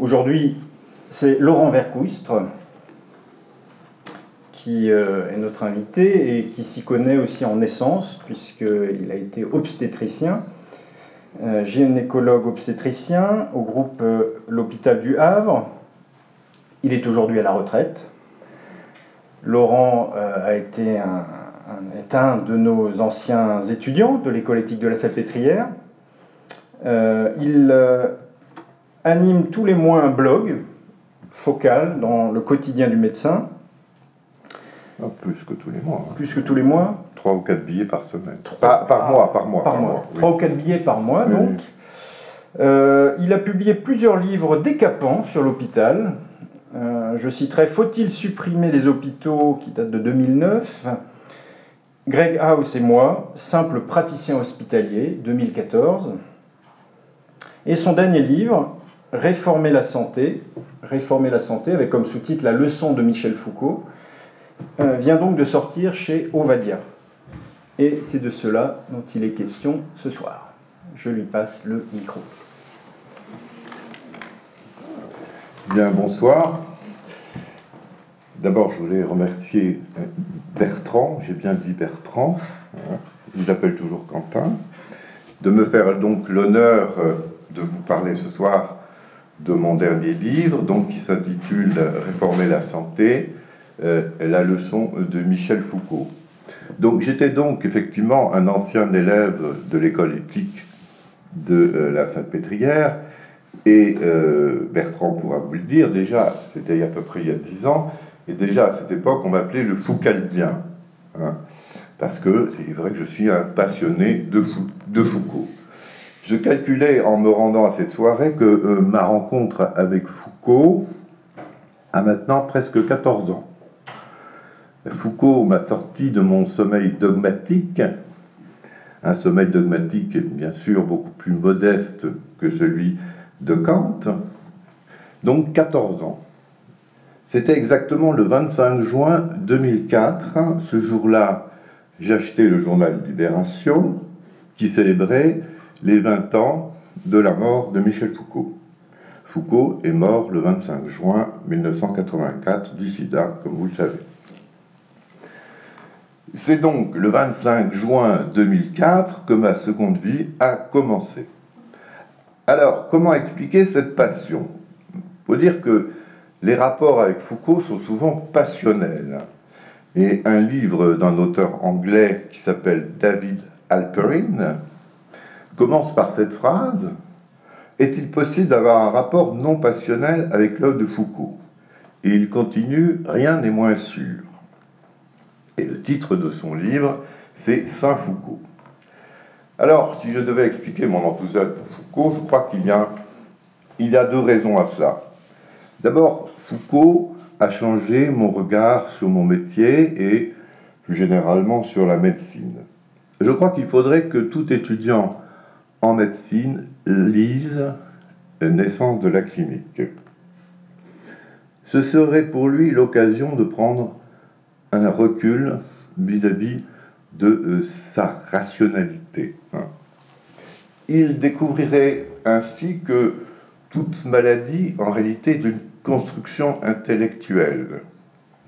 Aujourd'hui, c'est Laurent Vercoustre qui euh, est notre invité et qui s'y connaît aussi en naissance, puisqu'il a été obstétricien, euh, gynécologue obstétricien au groupe euh, L'Hôpital du Havre. Il est aujourd'hui à la retraite. Laurent a été un, est un de nos anciens étudiants de l'école éthique de la Salpêtrière. il anime tous les mois un blog focal dans le quotidien du médecin. Ah, plus que tous les mois. Hein. Plus que tous les mois Trois ou quatre billets par semaine. par, mois, par mois. Par, mois. Trois ou quatre billets par mois, donc. Euh, il a publié plusieurs livres décapants sur l'hôpital. Euh, je citerai Faut-il supprimer les hôpitaux qui date de 2009 Greg House et moi, simple praticien hospitalier, 2014. Et son dernier livre, Réformer la santé, réformer la santé, avec comme sous-titre La leçon de Michel Foucault, euh, vient donc de sortir chez Ovadia. Et c'est de cela dont il est question ce soir. Je lui passe le micro. Bien, bonsoir. D'abord, je voulais remercier Bertrand, j'ai bien dit Bertrand, hein, je l'appelle toujours Quentin, de me faire donc l'honneur euh, de vous parler ce soir de mon dernier livre, donc qui s'intitule Réformer la santé, euh, la leçon de Michel Foucault. Donc j'étais donc effectivement un ancien élève de l'école éthique de euh, la Sainte-Pétrière, et euh, Bertrand pourra vous le dire, déjà, c'était à peu près il y a dix ans, et déjà à cette époque on m'appelait le Foucaldien, hein, parce que c'est vrai que je suis un passionné de, de Foucault. Je calculais en me rendant à cette soirée que euh, ma rencontre avec Foucault a maintenant presque 14 ans. Foucault m'a sorti de mon sommeil dogmatique, un sommeil dogmatique bien sûr beaucoup plus modeste que celui de Kant, donc 14 ans. C'était exactement le 25 juin 2004. Ce jour-là, j'achetais le journal Libération qui célébrait les 20 ans de la mort de Michel Foucault. Foucault est mort le 25 juin 1984 du sida, comme vous le savez. C'est donc le 25 juin 2004 que ma seconde vie a commencé. Alors, comment expliquer cette passion? Il faut dire que les rapports avec Foucault sont souvent passionnels. Et un livre d'un auteur anglais qui s'appelle David Alperin, commence par cette phrase Est-il possible d'avoir un rapport non passionnel avec l'œuvre de Foucault? Et il continue Rien n'est moins sûr. Et le titre de son livre, c'est Saint Foucault. Alors, si je devais expliquer mon enthousiasme pour Foucault, je crois qu'il y a, y a deux raisons à cela. D'abord, Foucault a changé mon regard sur mon métier et plus généralement sur la médecine. Je crois qu'il faudrait que tout étudiant en médecine lise Naissance de la clinique. Ce serait pour lui l'occasion de prendre un recul vis-à-vis de euh, sa rationalité. Hein. Il découvrirait ainsi que toute maladie, en réalité, est une construction intellectuelle.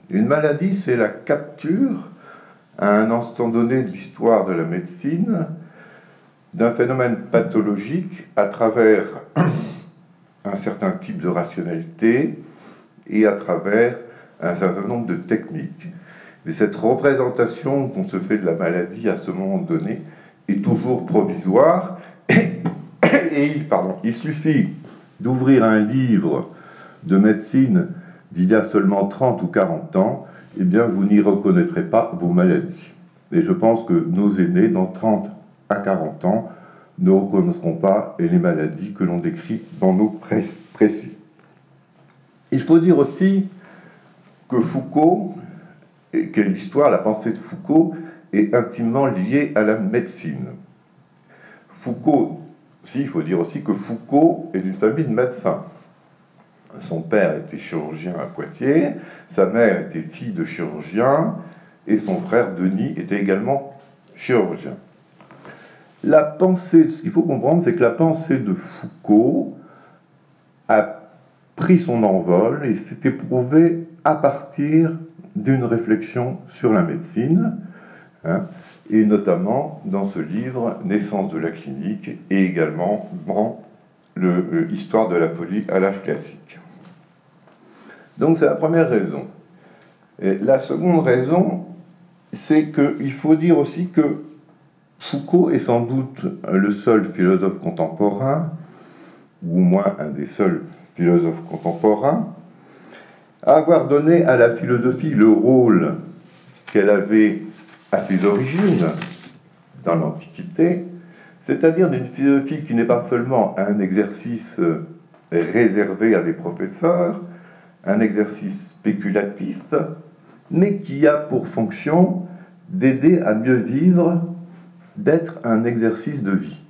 Une maladie, c'est la capture, à un instant donné de l'histoire de la médecine, d'un phénomène pathologique à travers un certain type de rationalité et à travers un certain nombre de techniques. Mais cette représentation qu'on se fait de la maladie à ce moment donné est toujours provisoire et, il, suffit d'ouvrir un livre de médecine d'il y a seulement 30 ou 40 ans, eh bien vous n'y reconnaîtrez pas vos maladies. Et je pense que nos aînés, dans 30 à 40 ans ne reconnaîtront pas les maladies que l'on décrit dans nos précis. Il faut dire aussi que Foucault, et que l'histoire, la pensée de Foucault est intimement liée à la médecine. Foucault, si, il faut dire aussi que Foucault est d'une famille de médecins. Son père était chirurgien à Poitiers, sa mère était fille de chirurgien, et son frère Denis était également chirurgien. La pensée, ce qu'il faut comprendre, c'est que la pensée de Foucault a pris son envol et s'est éprouvé à partir d'une réflexion sur la médecine, hein, et notamment dans ce livre Naissance de la clinique et également dans l'Histoire de la folie à l'âge classique. Donc c'est la première raison. La seconde raison, c'est qu'il faut dire aussi que Foucault est sans doute le seul philosophe contemporain, ou au moins un des seuls philosophes contemporains, à avoir donné à la philosophie le rôle qu'elle avait à ses origines dans l'Antiquité, c'est-à-dire d'une philosophie qui n'est pas seulement un exercice réservé à des professeurs, un exercice spéculatif, mais qui a pour fonction d'aider à mieux vivre, d'être un exercice de vie.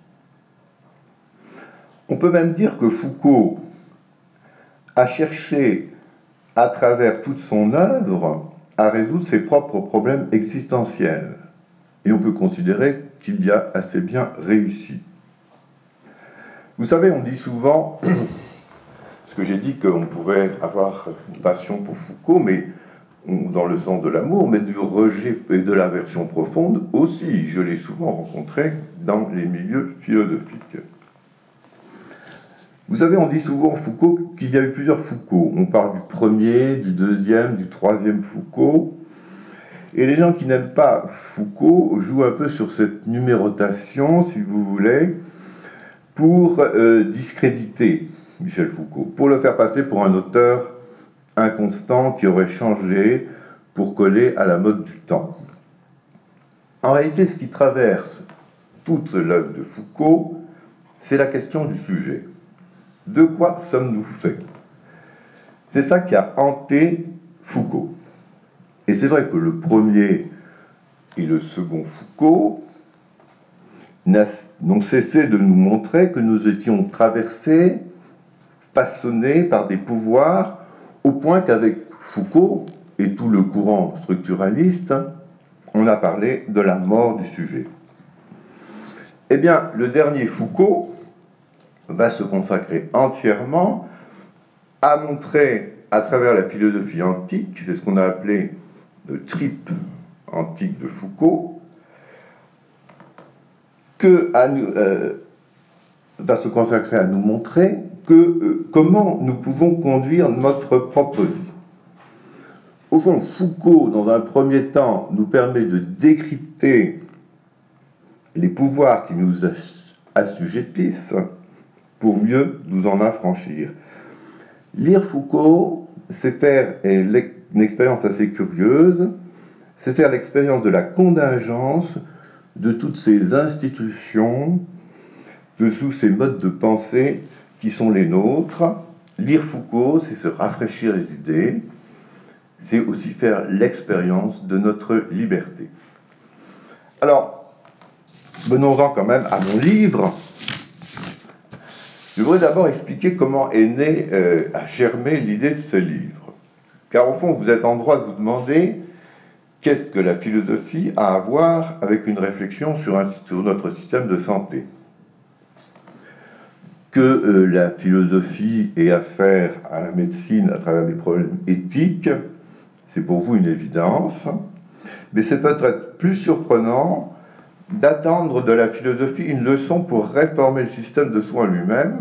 On peut même dire que Foucault a cherché, à travers toute son œuvre, à résoudre ses propres problèmes existentiels. Et on peut considérer qu'il y a assez bien réussi. Vous savez, on dit souvent, ce que j'ai dit qu'on pouvait avoir une passion pour Foucault, mais dans le sens de l'amour, mais du rejet et de l'aversion profonde aussi. Je l'ai souvent rencontré dans les milieux philosophiques. Vous savez, on dit souvent Foucault qu'il y a eu plusieurs Foucault. On parle du premier, du deuxième, du troisième Foucault. Et les gens qui n'aiment pas Foucault jouent un peu sur cette numérotation, si vous voulez, pour euh, discréditer Michel Foucault, pour le faire passer pour un auteur inconstant qui aurait changé pour coller à la mode du temps. En réalité, ce qui traverse toute l'œuvre de Foucault, c'est la question du sujet. De quoi sommes-nous faits? C'est ça qui a hanté Foucault. Et c'est vrai que le premier et le second Foucault n'ont cessé de nous montrer que nous étions traversés, façonnés par des pouvoirs au point qu'avec Foucault et tout le courant structuraliste, on a parlé de la mort du sujet. Eh bien, le dernier Foucault va se consacrer entièrement à montrer à travers la philosophie antique, c'est ce qu'on a appelé le trip antique de Foucault, que euh, va se consacrer à nous montrer euh, comment nous pouvons conduire notre propre vie? Au fond, Foucault, dans un premier temps, nous permet de décrypter les pouvoirs qui nous assujettissent pour mieux nous en affranchir. Lire Foucault, c'est faire une expérience assez curieuse, c'est faire l'expérience de la contingence de toutes ces institutions, de tous ces modes de pensée qui sont les nôtres. Lire Foucault, c'est se rafraîchir les idées, c'est aussi faire l'expérience de notre liberté. Alors, venons-en quand même à mon livre. Je voudrais d'abord expliquer comment est née, euh, a germé l'idée de ce livre. Car au fond, vous êtes en droit de vous demander qu'est-ce que la philosophie a à voir avec une réflexion sur notre système de santé que euh, la philosophie ait affaire à la médecine à travers des problèmes éthiques, c'est pour vous une évidence, mais c'est peut-être plus surprenant d'attendre de la philosophie une leçon pour réformer le système de soins lui-même,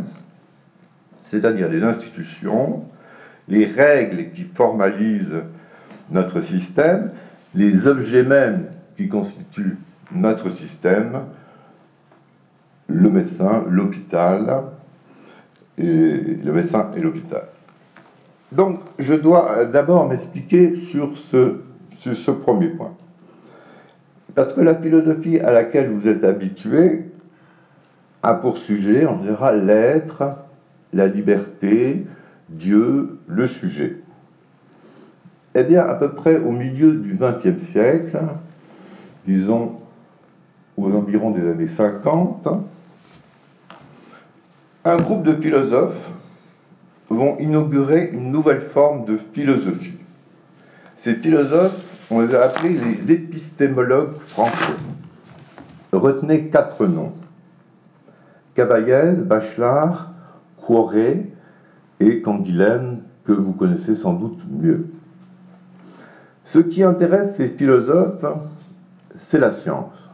c'est-à-dire les institutions, les règles qui formalisent notre système, les objets mêmes qui constituent notre système, le médecin, l'hôpital, et le médecin et l'hôpital. Donc, je dois d'abord m'expliquer sur ce, sur ce premier point. Parce que la philosophie à laquelle vous êtes habitué a pour sujet, on dira, l'être, la liberté, Dieu, le sujet. Eh bien, à peu près au milieu du XXe siècle, disons aux environs des années 50, un groupe de philosophes vont inaugurer une nouvelle forme de philosophie. Ces philosophes, on les a appelés les épistémologues français. Retenez quatre noms. Cavaillez, Bachelard, Coiré, et Canguilhem, que vous connaissez sans doute mieux. Ce qui intéresse ces philosophes, c'est la science.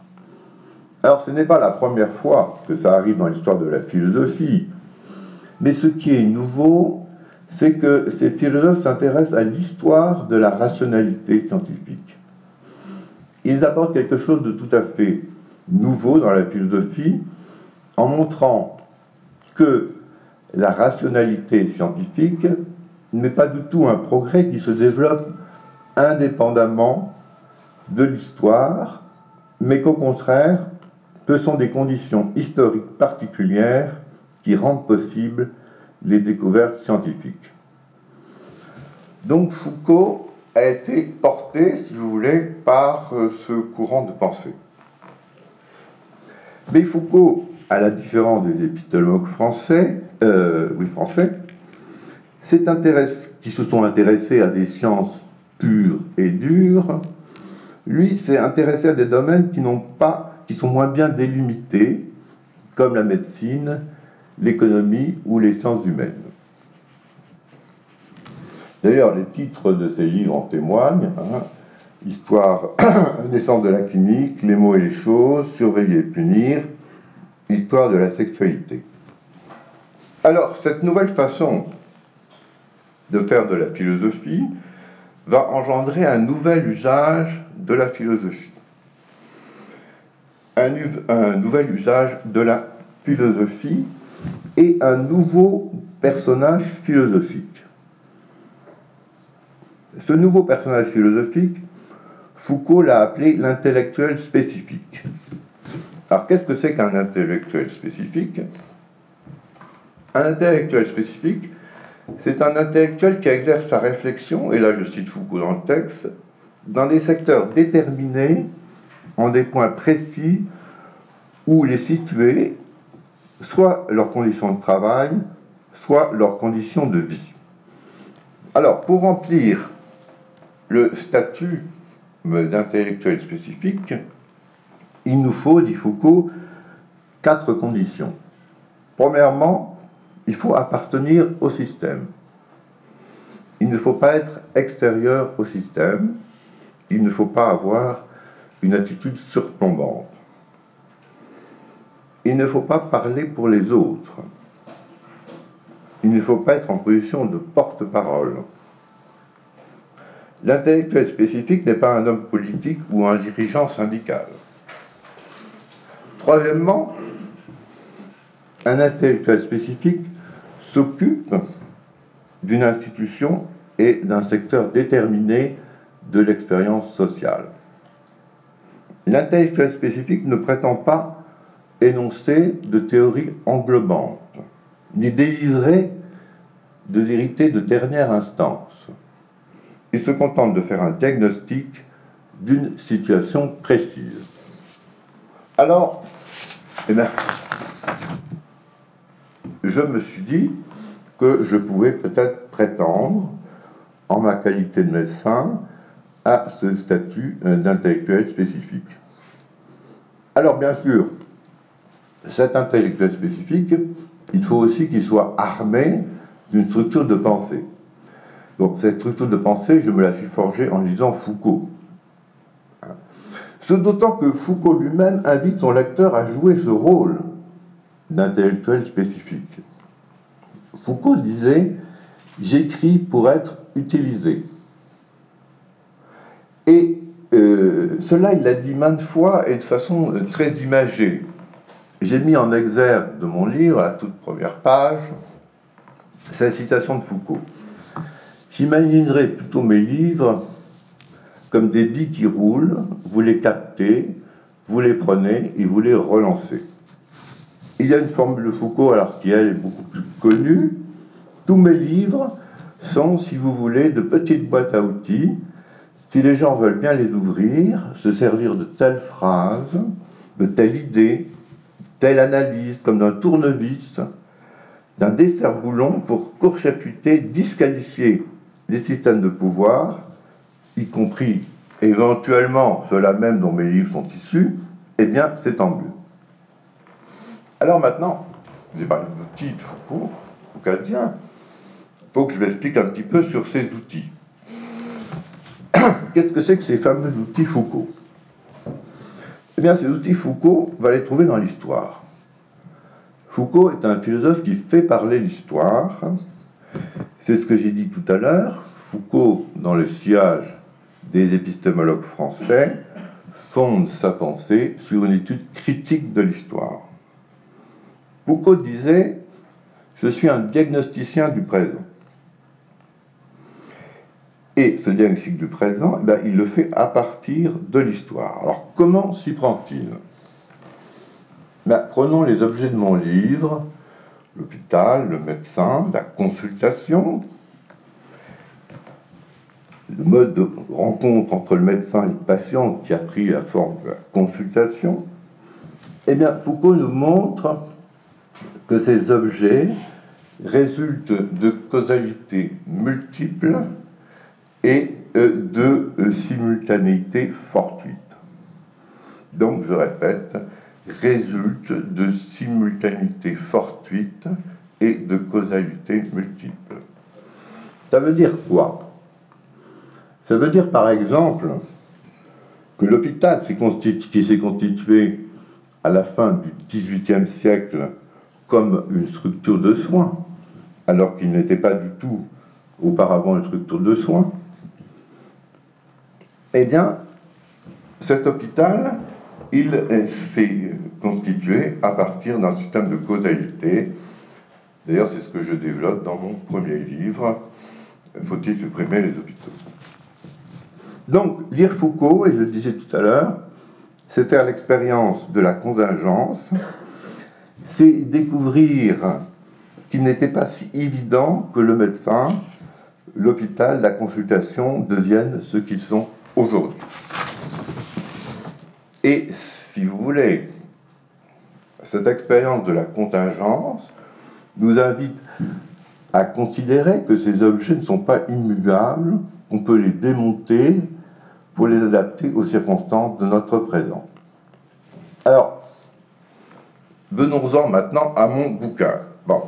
Alors ce n'est pas la première fois que ça arrive dans l'histoire de la philosophie, mais ce qui est nouveau, c'est que ces philosophes s'intéressent à l'histoire de la rationalité scientifique. Ils apportent quelque chose de tout à fait nouveau dans la philosophie en montrant que la rationalité scientifique n'est pas du tout un progrès qui se développe indépendamment de l'histoire, mais qu'au contraire, ce sont des conditions historiques particulières qui rendent possibles les découvertes scientifiques. Donc Foucault a été porté, si vous voulez, par euh, ce courant de pensée. Mais Foucault, à la différence des épistémologues français, euh, oui français, qui se sont intéressés à des sciences pures et dures, lui s'est intéressé à des domaines qui n'ont pas, qui sont moins bien délimités, comme la médecine, l'économie ou les sciences humaines. D'ailleurs, les titres de ces livres en témoignent. Hein. Histoire, naissance de la clinique, les mots et les choses, surveiller et punir, histoire de la sexualité. Alors, cette nouvelle façon de faire de la philosophie va engendrer un nouvel usage de la philosophie. Un, nouvel usage de la philosophie et un nouveau personnage philosophique. Ce nouveau personnage philosophique, Foucault l'a appelé l'intellectuel spécifique. Alors qu'est-ce que c'est qu'un intellectuel spécifique? Un intellectuel spécifique, c'est un intellectuel qui exerce sa réflexion, et là je cite Foucault dans le texte, dans des secteurs déterminés, en des points précis, où il est situé soit leurs conditions de travail, soit leurs conditions de vie. Alors, pour remplir le statut d'intellectuel spécifique, il nous faut, dit Foucault, quatre conditions. Premièrement, il faut appartenir au système. Il ne faut pas être extérieur au système. Il ne faut pas avoir une attitude surplombante. Il ne faut pas parler pour les autres. Il ne faut pas être en position de porte-parole. L'intellectuel spécifique n'est pas un homme politique ou un dirigeant syndical. Troisièmement, un intellectuel spécifique s'occupe d'une institution et d'un secteur déterminé de l'expérience sociale. L'intellectuel spécifique ne prétend pas énoncer de théories englobantes, ni délivrer de vérités de dernière instance. Il se contente de faire un diagnostic d'une situation précise. Alors, eh bien, je me suis dit que je pouvais peut-être prétendre, en ma qualité de médecin, à ce statut d'intellectuel spécifique. Alors bien sûr, cet intellectuel spécifique, il faut aussi qu'il soit armé d'une structure de pensée. Donc cette structure de pensée, je me la suis forgée en lisant Foucault. Ce d'autant que Foucault lui-même invite son lecteur à jouer ce rôle d'intellectuel spécifique. Foucault disait J'écris pour être utilisé. Et euh, cela, il l'a dit maintes fois et de façon très imagée. J'ai mis en exergue de mon livre, à la toute première page, cette citation de Foucault. J'imaginerais plutôt mes livres comme des billes qui roulent, vous les captez, vous les prenez et vous les relancez. Il y a une formule de Foucault, alors qui elle est beaucoup plus connue. Tous mes livres sont, si vous voulez, de petites boîtes à outils. Si les gens veulent bien les ouvrir, se servir de telle phrase, de telle idée, telle analyse, comme d'un tournevis, d'un dessert-boulon pour court-circuiter, disqualifier les systèmes de pouvoir, y compris éventuellement ceux-là même dont mes livres sont issus, eh bien, c'est tant mieux. Alors maintenant, avez parlé de Foucault, Foucaultien, faut que je m'explique un petit peu sur ces outils. Qu'est-ce que c'est que ces fameux outils Foucault? Eh bien, ces outils Foucault, va les trouver dans l'histoire. Foucault est un philosophe qui fait parler l'histoire. C'est ce que j'ai dit tout à l'heure. Foucault, dans le sillage des épistémologues français, fonde sa pensée sur une étude critique de l'histoire. Foucault disait Je suis un diagnosticien du présent. Et ce diagnostic du présent, eh ben, il le fait à partir de l'histoire. Alors comment s'y prend-il? Ben, Prenons les objets de mon livre, l'hôpital, le médecin, la consultation, le mode de rencontre entre le médecin et le patient qui a pris la forme de la consultation. Eh bien, Foucault nous montre que ces objets résultent de causalités multiples et euh, de euh, simultanéité fortuite. Donc, je répète, résulte de simultanéité fortuite et de causalité multiple. Ça veut dire quoi? Ça veut dire par exemple que l'hôpital qui s'est constitué à la fin du XVIIIe siècle comme une structure de soins, alors qu'il n'était pas du tout auparavant une structure de soins, eh bien, cet hôpital, il s'est constitué à partir d'un système de causalité. D'ailleurs, c'est ce que je développe dans mon premier livre, Faut-il supprimer les hôpitaux? Donc, lire Foucault, et je le disais tout à l'heure, c'est faire l'expérience de la contingence, c'est découvrir qu'il n'était pas si évident que le médecin, l'hôpital, la consultation deviennent ce qu'ils sont aujourd'hui. Et si vous voulez, cette expérience de la contingence nous invite à considérer que ces objets ne sont pas immuables, qu'on peut les démonter pour les adapter aux circonstances de notre présent. Alors, venons-en maintenant à mon bouquin. Bon.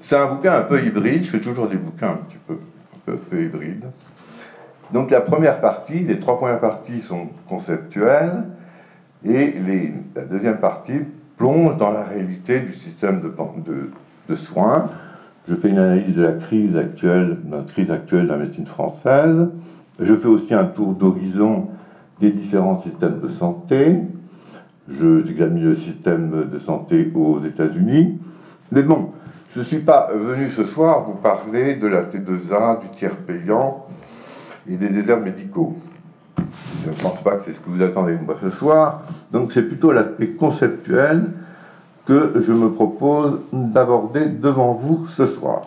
C'est un bouquin un peu hybride, je fais toujours des bouquins un petit peu peu hybride. Donc la première partie, les trois premières parties sont conceptuelles et la deuxième partie plonge dans la réalité du système de, soins. Je fais une analyse de la crise actuelle, de la crise actuelle de la médecine française. Je fais aussi un tour d'horizon des différents systèmes de santé. J'examine le système de santé aux États-Unis. Mais bon, je ne suis pas venu ce soir vous parler de la T2A, du tiers payant et des déserts médicaux. Je ne pense pas que c'est ce que vous attendez de moi ce soir. Donc c'est plutôt l'aspect conceptuel que je me propose d'aborder devant vous ce soir.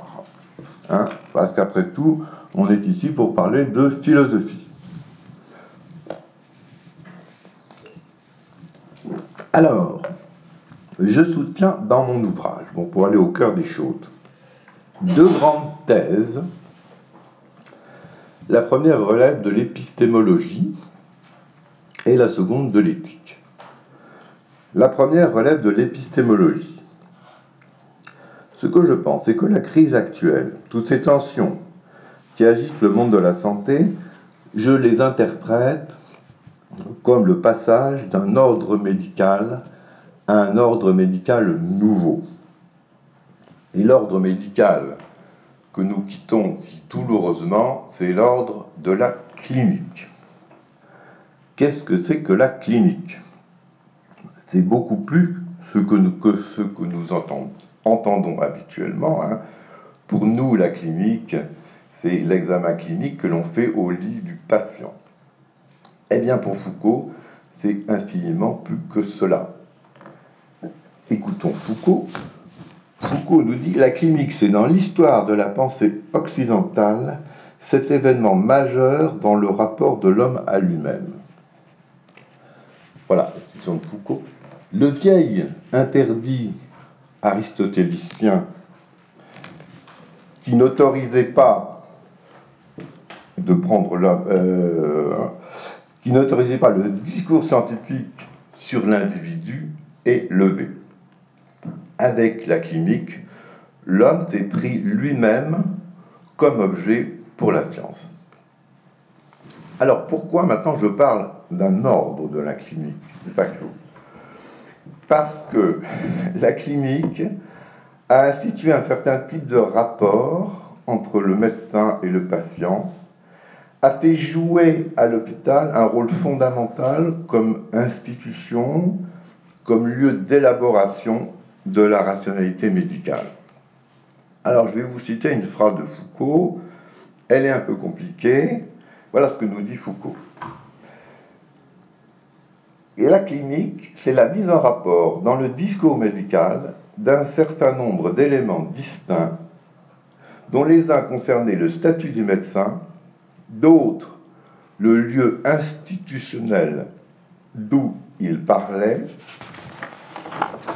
Hein, parce qu'après tout, on est ici pour parler de philosophie. Alors, je soutiens dans mon ouvrage, bon, pour aller au cœur des choses, deux grandes thèses. La première relève de l'épistémologie et la seconde de l'éthique. La première relève de l'épistémologie. Ce que je pense, c'est que la crise actuelle, toutes ces tensions qui agitent le monde de la santé, je les interprète comme le passage d'un ordre médical un ordre médical nouveau. Et l'ordre médical que nous quittons si douloureusement, c'est l'ordre de la clinique. Qu'est-ce que c'est que la clinique? C'est beaucoup plus que ce que nous entendons, entendons habituellement. Hein. Pour nous, la clinique, c'est l'examen clinique que l'on fait au lit du patient. Eh bien, pour Foucault, c'est infiniment plus que cela. Écoutons Foucault. Foucault nous dit La clinique, c'est dans l'histoire de la pensée occidentale cet événement majeur dans le rapport de l'homme à lui-même. Voilà, citation de Foucault. Le vieil interdit aristotélicien qui n'autorisait pas de prendre la, euh, qui n'autorisait pas le discours scientifique sur l'individu est levé avec la clinique, l'homme s'est pris lui-même comme objet pour la science. Alors pourquoi maintenant je parle d'un ordre de la clinique Parce que la clinique a institué un certain type de rapport entre le médecin et le patient, a fait jouer à l'hôpital un rôle fondamental comme institution, comme lieu d'élaboration de la rationalité médicale. Alors je vais vous citer une phrase de Foucault, elle est un peu compliquée, voilà ce que nous dit Foucault. La clinique, c'est la mise en rapport dans le discours médical d'un certain nombre d'éléments distincts dont les uns concernaient le statut des médecins, d'autres le lieu institutionnel d'où ils parlaient.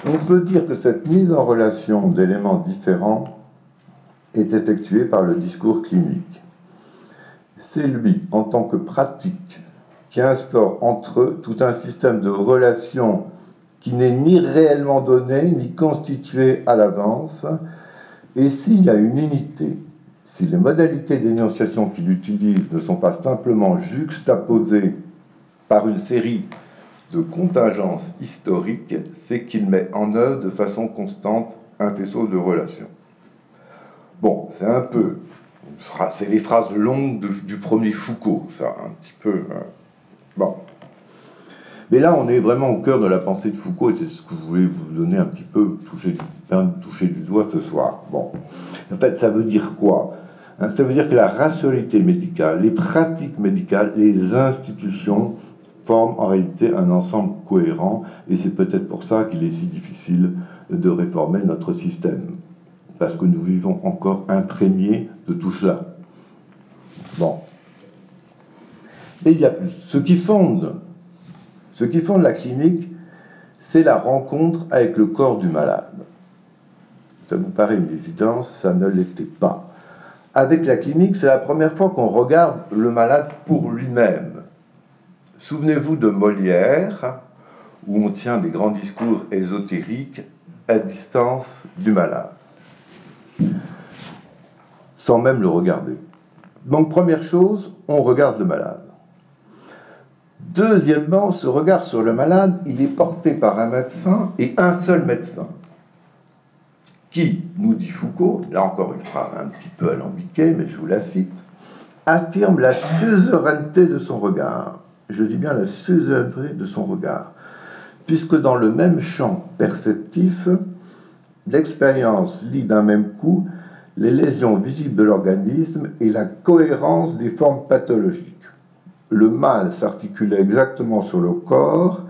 On peut dire que cette mise en relation d'éléments différents est effectuée par le discours clinique. C'est lui, en tant que pratique, qui instaure entre eux tout un système de relations qui n'est ni réellement donné, ni constitué à l'avance, et s'il y a une unité, si les modalités d'énonciation qu'il utilise ne sont pas simplement juxtaposées par une série de contingences historiques, c'est qu'il met en œuvre de façon constante un faisceau de relations. Bon, c'est un peu, c'est les phrases longues du premier Foucault, ça, un petit peu. Hein. Bon. Mais là, on est vraiment au cœur de la pensée de Foucault, et c'est ce que je voulais vous donner un petit peu, toucher, toucher du doigt ce soir. Bon. En fait, ça veut dire quoi? Hein, Ça veut dire que la rationalité médicale, les pratiques médicales, les institutions en réalité un ensemble cohérent, et c'est peut-être pour ça qu'il est si difficile de réformer notre système, parce que nous vivons encore imprégnés de tout cela. Bon. Et il y a plus. Ce qui fonde ce qui fonde la clinique, c'est la rencontre avec le corps du malade. Ça vous paraît une évidence, ça ne l'était pas. Avec la clinique, c'est la première fois qu'on regarde le malade pour lui-même. Souvenez-vous de Molière, où on tient des grands discours ésotériques à distance du malade, sans même le regarder. Donc première chose, on regarde le malade. Deuxièmement, ce regard sur le malade, il est porté par un médecin et un seul médecin, qui, nous dit Foucault, là encore une phrase un petit peu alambiquée, mais je vous la cite, affirme la suzeraineté de son regard. Je dis bien la suzeraineté de son regard, puisque dans le même champ perceptif, l'expérience lit d'un même coup les lésions visibles de l'organisme et la cohérence des formes pathologiques le mal s'articule exactement sur le corps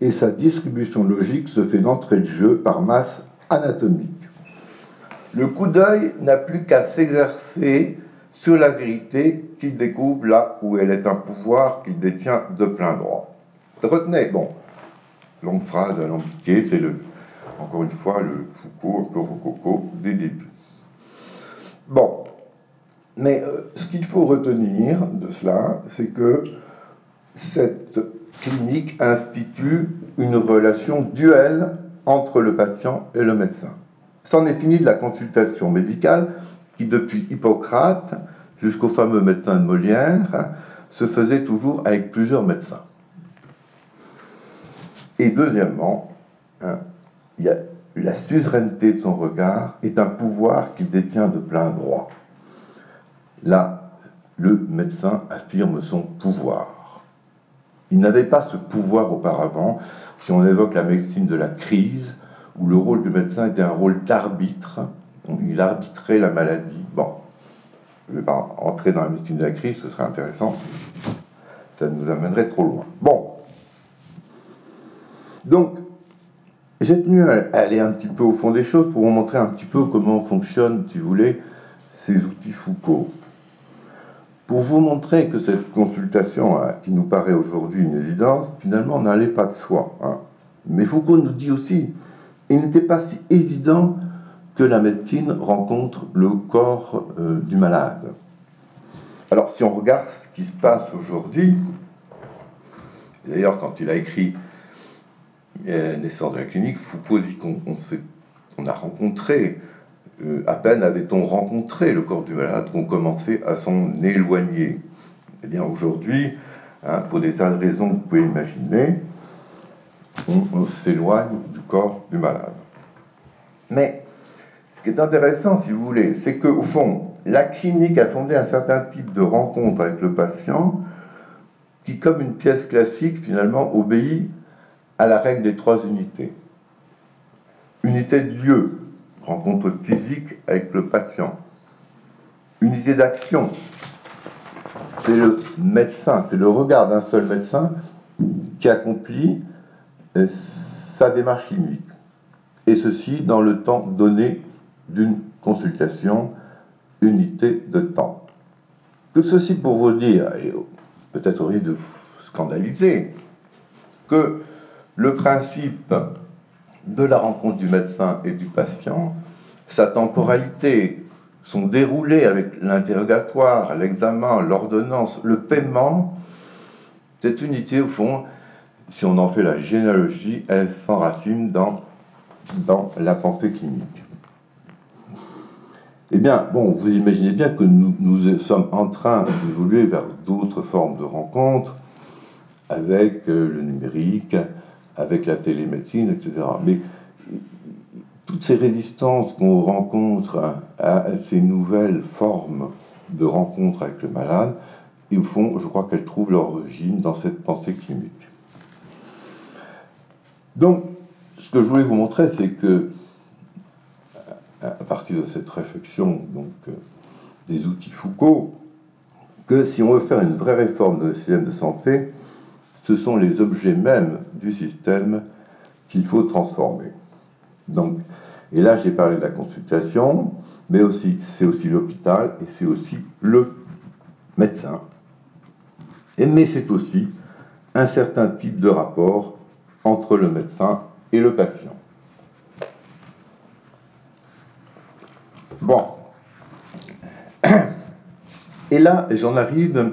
et sa distribution logique se fait d'entrée de jeu par masse anatomique. Le coup d'œil n'a plus qu'à s'exercer sur la vérité qu'il découvre là où elle est un pouvoir qu'il détient de plein droit. Retenez, bon, longue phrase alambiquée, c'est le, encore une fois, le Foucault, le Rococo des débuts. Bon, mais euh, ce qu'il faut retenir de cela, c'est que cette clinique institue une relation duelle entre le patient et le médecin. C'en est fini de la consultation médicale qui, depuis Hippocrate jusqu'au fameux médecin de Molière, se faisait toujours avec plusieurs médecins. Et deuxièmement, hein, la suzeraineté de son regard est un pouvoir qu'il détient de plein droit. Là, le médecin affirme son pouvoir. Il n'avait pas ce pouvoir auparavant, si on évoque la médecine de la crise, où le rôle du médecin était un rôle d'arbitre, il arbitrait la maladie. Bon, je ne vais pas entrer dans la médecine de la crise, ce serait intéressant, ça nous amènerait trop loin. Bon, donc, j'ai tenu à aller un petit peu au fond des choses pour vous montrer un petit peu comment fonctionnent, si vous voulez, ces outils Foucault pour vous montrer que cette consultation, qui nous paraît aujourd'hui une évidence, finalement n'allait pas de soi. Hein. Mais Foucault nous dit aussi, il n'était pas si évident que la médecine rencontre le corps euh, du malade. Alors si on regarde ce qui se passe aujourd'hui, d'ailleurs quand il a écrit euh, Naissance de la clinique, Foucault dit qu'on on a rencontré euh, à peine avait-on rencontré le corps du malade qu'on commençait à s'en éloigner. Eh bien aujourd'hui, hein, pour des tas de raisons que vous pouvez imaginer, on, s'éloigne du corps du malade. Mais ce qui est intéressant, si vous voulez, c'est qu'au fond, la clinique a fondé un certain type de rencontre avec le patient qui, comme une pièce classique, finalement, obéit à la règle des trois unités. Unité de lieu, rencontre physique avec le patient. Unité d'action, c'est le médecin, c'est le regard d'un seul médecin qui accomplit euh, sa démarche clinique. Et ceci dans le temps donné d'une consultation, unité de temps. Tout ceci pour vous dire, et peut-être au risque de vous scandaliser, que le principe de la rencontre du médecin et du patient, sa temporalité, son déroulé avec l'interrogatoire, l'examen, l'ordonnance, le paiement, cette unité, au fond, si on en fait la généalogie, elle s'enracine dans, dans la pensée clinique. Eh bien, bon, vous imaginez bien que nous, sommes en train d'évoluer vers d'autres formes de rencontres avec euh, le numérique, avec la télémédecine, etc. Mais toutes ces résistances qu'on rencontre à, ces nouvelles formes de rencontres avec le malade, et au fond, je crois qu'elles trouvent leur origine dans cette pensée clinique. Donc, ce que je voulais vous montrer, c'est que, à partir de cette réflexion donc, euh, des outils Foucault, que si on veut faire une vraie réforme de système de santé, ce sont les objets mêmes du système qu'il faut transformer. Donc, et là, j'ai parlé de la consultation, mais c'est aussi l'hôpital et c'est aussi le médecin. Et, mais c'est aussi un certain type de rapport entre le médecin et le patient. Bon. Et là, j'en arrive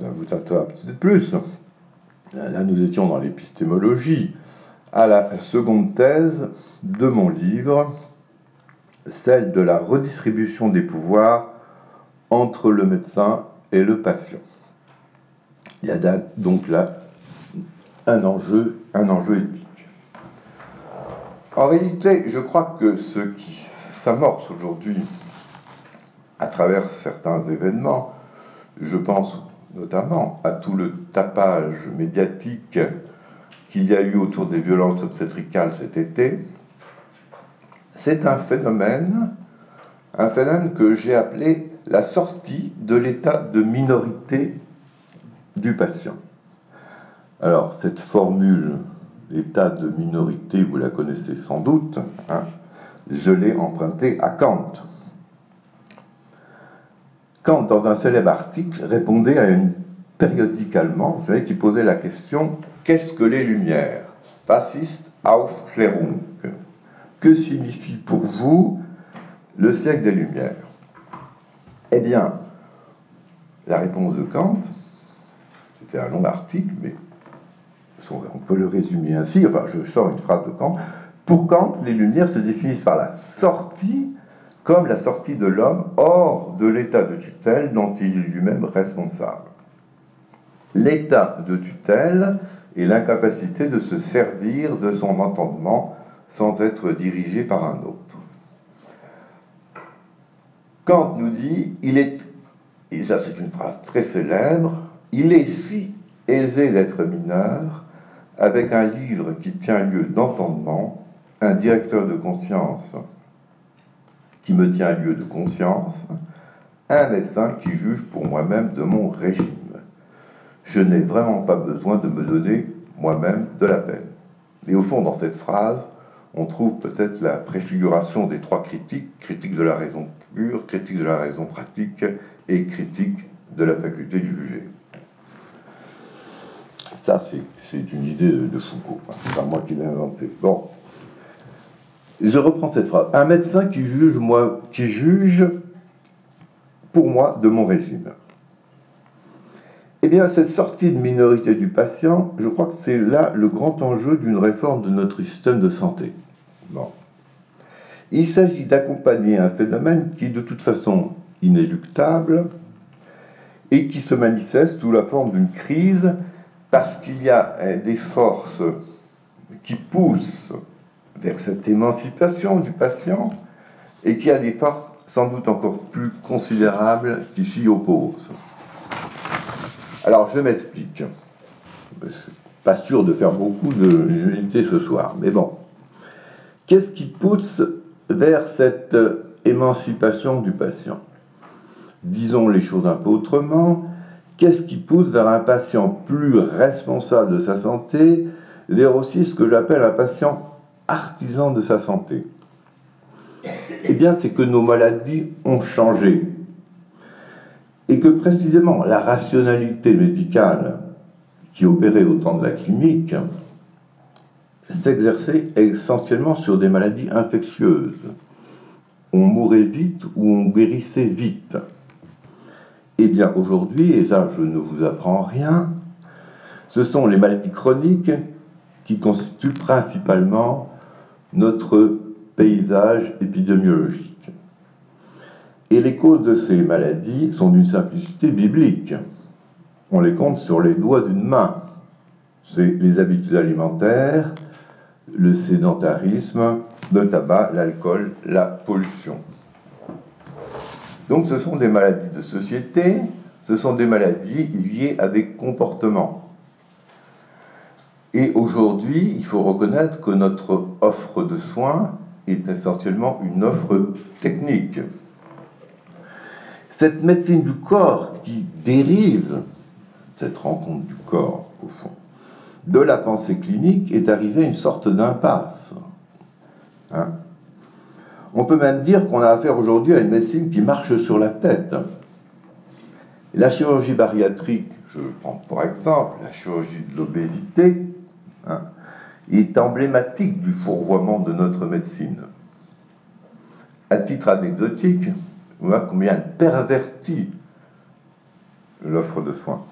ça vous intéresse peut-être plus. Là, nous étions dans l'épistémologie, à la seconde thèse de mon livre, celle de la redistribution des pouvoirs entre le médecin et le patient. Il y a donc là un enjeu, un enjeu éthique. En réalité, je crois que ce qui s'amorce aujourd'hui à travers certains événements, je pense notamment à tout le tapage médiatique qu'il y a eu autour des violences obstétricales cet été, c'est un phénomène, un phénomène que j'ai appelé la sortie de l'état de minorité du patient. Alors, cette formule, l'état de minorité, vous la connaissez sans doute, hein, je l'ai empruntée à Kant. Kant, dans un célèbre article, répondait à une périodique allemand, vous savez, qui posait la question Qu'est-ce que les Lumières? Fasciste Aufklärung. Que signifie pour vous le siècle des Lumières? Eh bien, la réponse de Kant, c'était un long article, mais on peut le résumer ainsi, enfin je sors une phrase de Kant. Pour Kant, les Lumières se définissent par la sortie comme la sortie de l'homme hors de l'état de tutelle dont il est lui-même responsable. L'état de tutelle est l'incapacité de se servir de son entendement sans être dirigé par un autre. Kant nous dit, il est, et ça c'est une phrase très célèbre, il est si aisé d'être mineur avec un livre qui tient lieu d'entendement, un directeur de conscience qui me tient lieu de conscience, un médecin qui juge pour moi-même de mon régime. Je n'ai vraiment pas besoin de me donner moi-même de la peine. Et au fond, dans cette phrase, on trouve peut-être la préfiguration des trois critiques, critique de la raison pure, critique de la raison pratique et critique de la faculté de juger. Ça, c'est une idée de Foucault, hein. c'est pas moi qui l'ai inventé. Bon, je reprends cette phrase. Un médecin qui juge, moi, qui juge pour moi de mon régime. Eh bien, cette sortie de minorité du patient, je crois que c'est là le grand enjeu d'une réforme de notre système de santé. Bon. Il s'agit d'accompagner un phénomène qui est de toute façon inéluctable et qui se manifeste sous la forme d'une crise parce qu'il y a des forces qui poussent vers cette émancipation du patient et qui a des forces sans doute encore plus considérables qui s'y opposent. Alors je m'explique. Pas sûr de faire beaucoup de ce soir, mais bon. Qu'est-ce qui pousse vers cette émancipation du patient? Disons les choses un peu autrement. Qu'est-ce qui pousse vers un patient plus responsable de sa santé, vers aussi ce que j'appelle un patient artisan de sa santé? Eh bien, c'est que nos maladies ont changé. Et que précisément la rationalité médicale qui opérait au temps de la clinique s'exerçait essentiellement sur des maladies infectieuses. On mourait vite ou on guérissait vite. Eh bien, aujourd'hui, et là je ne vous apprends rien, ce sont les maladies chroniques qui constituent principalement notre paysage épidémiologique. Et les causes de ces maladies sont d'une simplicité biblique. On les compte sur les doigts d'une main. C'est les habitudes alimentaires, le sédentarisme, le tabac, l'alcool, la pollution. Donc ce sont des maladies de société, ce sont des maladies liées à des comportements. Et aujourd'hui, il faut reconnaître que notre offre de soins est essentiellement une offre technique. Cette médecine du corps qui dérive, cette rencontre du corps au fond, de la pensée clinique est arrivée à une sorte d'impasse. Hein. On peut même dire qu'on a affaire aujourd'hui à une médecine qui marche sur la tête. La chirurgie bariatrique, je prends pour exemple la chirurgie de l'obésité, hein, est emblématique du fourvoiement de notre médecine. À titre anecdotique, on voit combien elle pervertit l'offre de soins.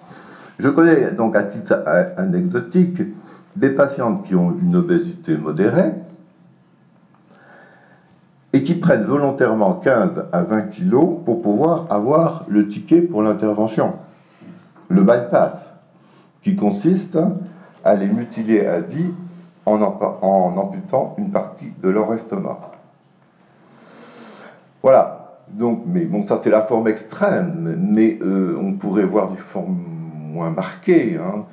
Je connais donc à titre anecdotique des patientes qui ont une obésité modérée et qui prennent volontairement 15 à 20 kilos pour pouvoir avoir le ticket pour l'intervention, le bypass, qui consiste à les mutiler à vie en, amputant une partie de leur estomac. Voilà. Donc, mais bon, ça c'est la forme extrême, mais euh, on pourrait voir des formes moins marquées, hein.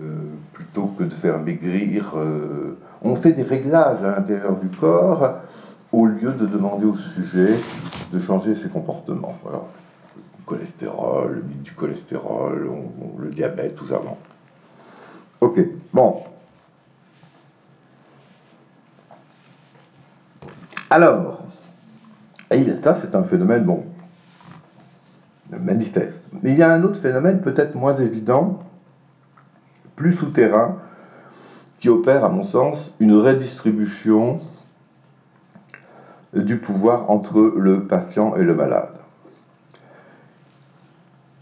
euh, plutôt que de faire maigrir. Euh, on fait des réglages à l'intérieur du corps au lieu de demander au sujet de changer ses comportements. Le cholestérol, le mythe du cholestérol, le diabète, tout ça. Ok, bon. Alors, ça c'est un phénomène, bon, manifeste. Mais il y a un autre phénomène peut-être moins évident, plus souterrain, qui opère à mon sens une redistribution du pouvoir entre le patient et le malade.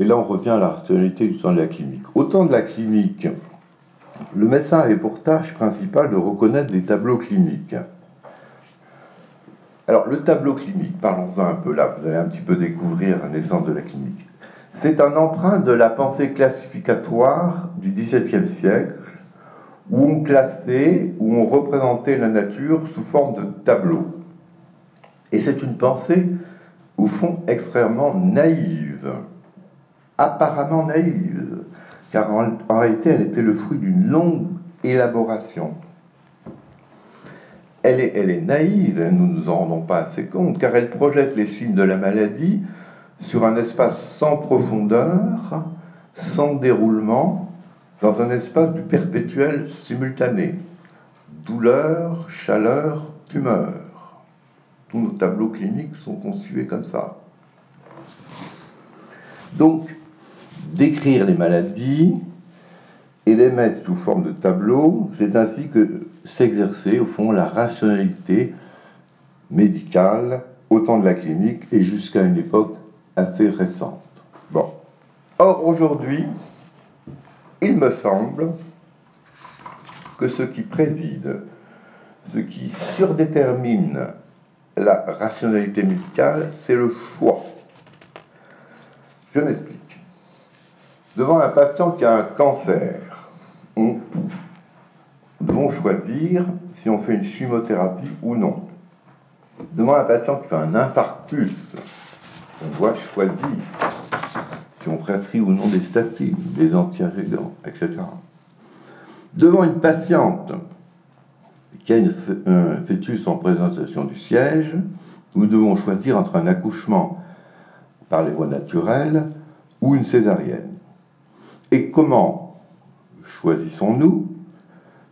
Et là, on revient à la rationalité du temps de la clinique. Au temps de la clinique, le médecin avait pour tâche principale de reconnaître des tableaux cliniques. Alors, le tableau clinique, parlons-en un peu là, vous allez un petit peu découvrir un exemple de la clinique. C'est un emprunt de la pensée classificatoire du XVIIe siècle, où on classait, où on représentait la nature sous forme de tableaux. Et c'est une pensée, au fond, extrêmement naïve, apparemment naïve, car en, réalité, elle était le fruit d'une longue élaboration. Elle est, naïve, hein, nous ne nous en rendons pas assez compte, car elle projette les signes de la maladie sur un espace sans profondeur, sans déroulement, dans un espace du perpétuel simultané. Douleur, chaleur, tumeur. Tous nos tableaux cliniques sont conçus comme ça. Donc, décrire les maladies et les mettre sous forme de tableaux, c'est ainsi que s'exercer, au fond, la rationalité médicale au temps de la clinique et jusqu'à une époque assez récente. Bon. Or, aujourd'hui, il me semble que ce qui préside, ce qui surdétermine la rationalité médicale, c'est le choix. Je m'explique. Devant un patient qui a un cancer, on devons choisir si on fait une chimiothérapie ou non. Devant un patient qui fait un infarctus, on doit choisir si on prescrit ou non des statines, des antiagrédants, etc. Devant une patiente qui a fœtus en présentation du siège, nous devons choisir entre un accouchement par les voies naturelles ou une césarienne. Et comment choisissons-nous?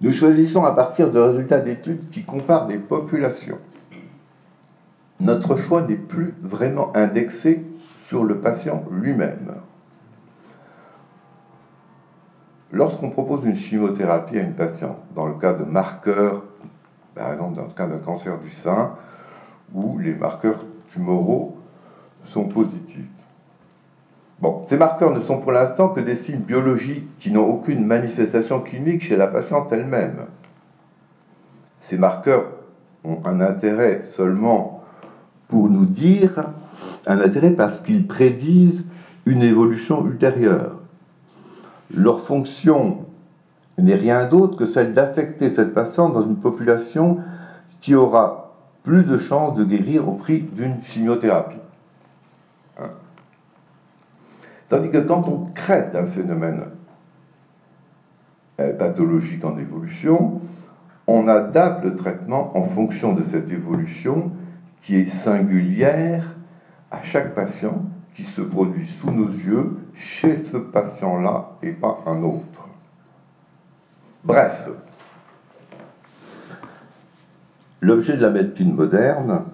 Nous choisissons à partir de résultats d'études qui comparent des populations. Notre choix n'est plus vraiment indexé sur le patient lui-même. Lorsqu'on propose une chimiothérapie à une patiente, dans le cas de marqueurs, par exemple dans le cas d'un cancer du sein, où les marqueurs tumoraux sont positifs. Bon, ces marqueurs ne sont pour l'instant que des signes biologiques qui n'ont aucune manifestation clinique chez la patiente elle-même. Ces marqueurs ont un intérêt seulement pour nous dire un intérêt parce qu'ils prédisent une évolution ultérieure. Leur fonction n'est rien d'autre que celle d'affecter cette patiente dans une population qui aura plus de chances de guérir au prix d'une chimiothérapie. Hein. Tandis que quand on crée un phénomène euh, pathologique en évolution, on adapte le traitement en fonction de cette évolution qui est singulière à chaque patient qui se produit sous nos yeux chez ce patient-là et pas un autre. Bref, l'objet de la médecine moderne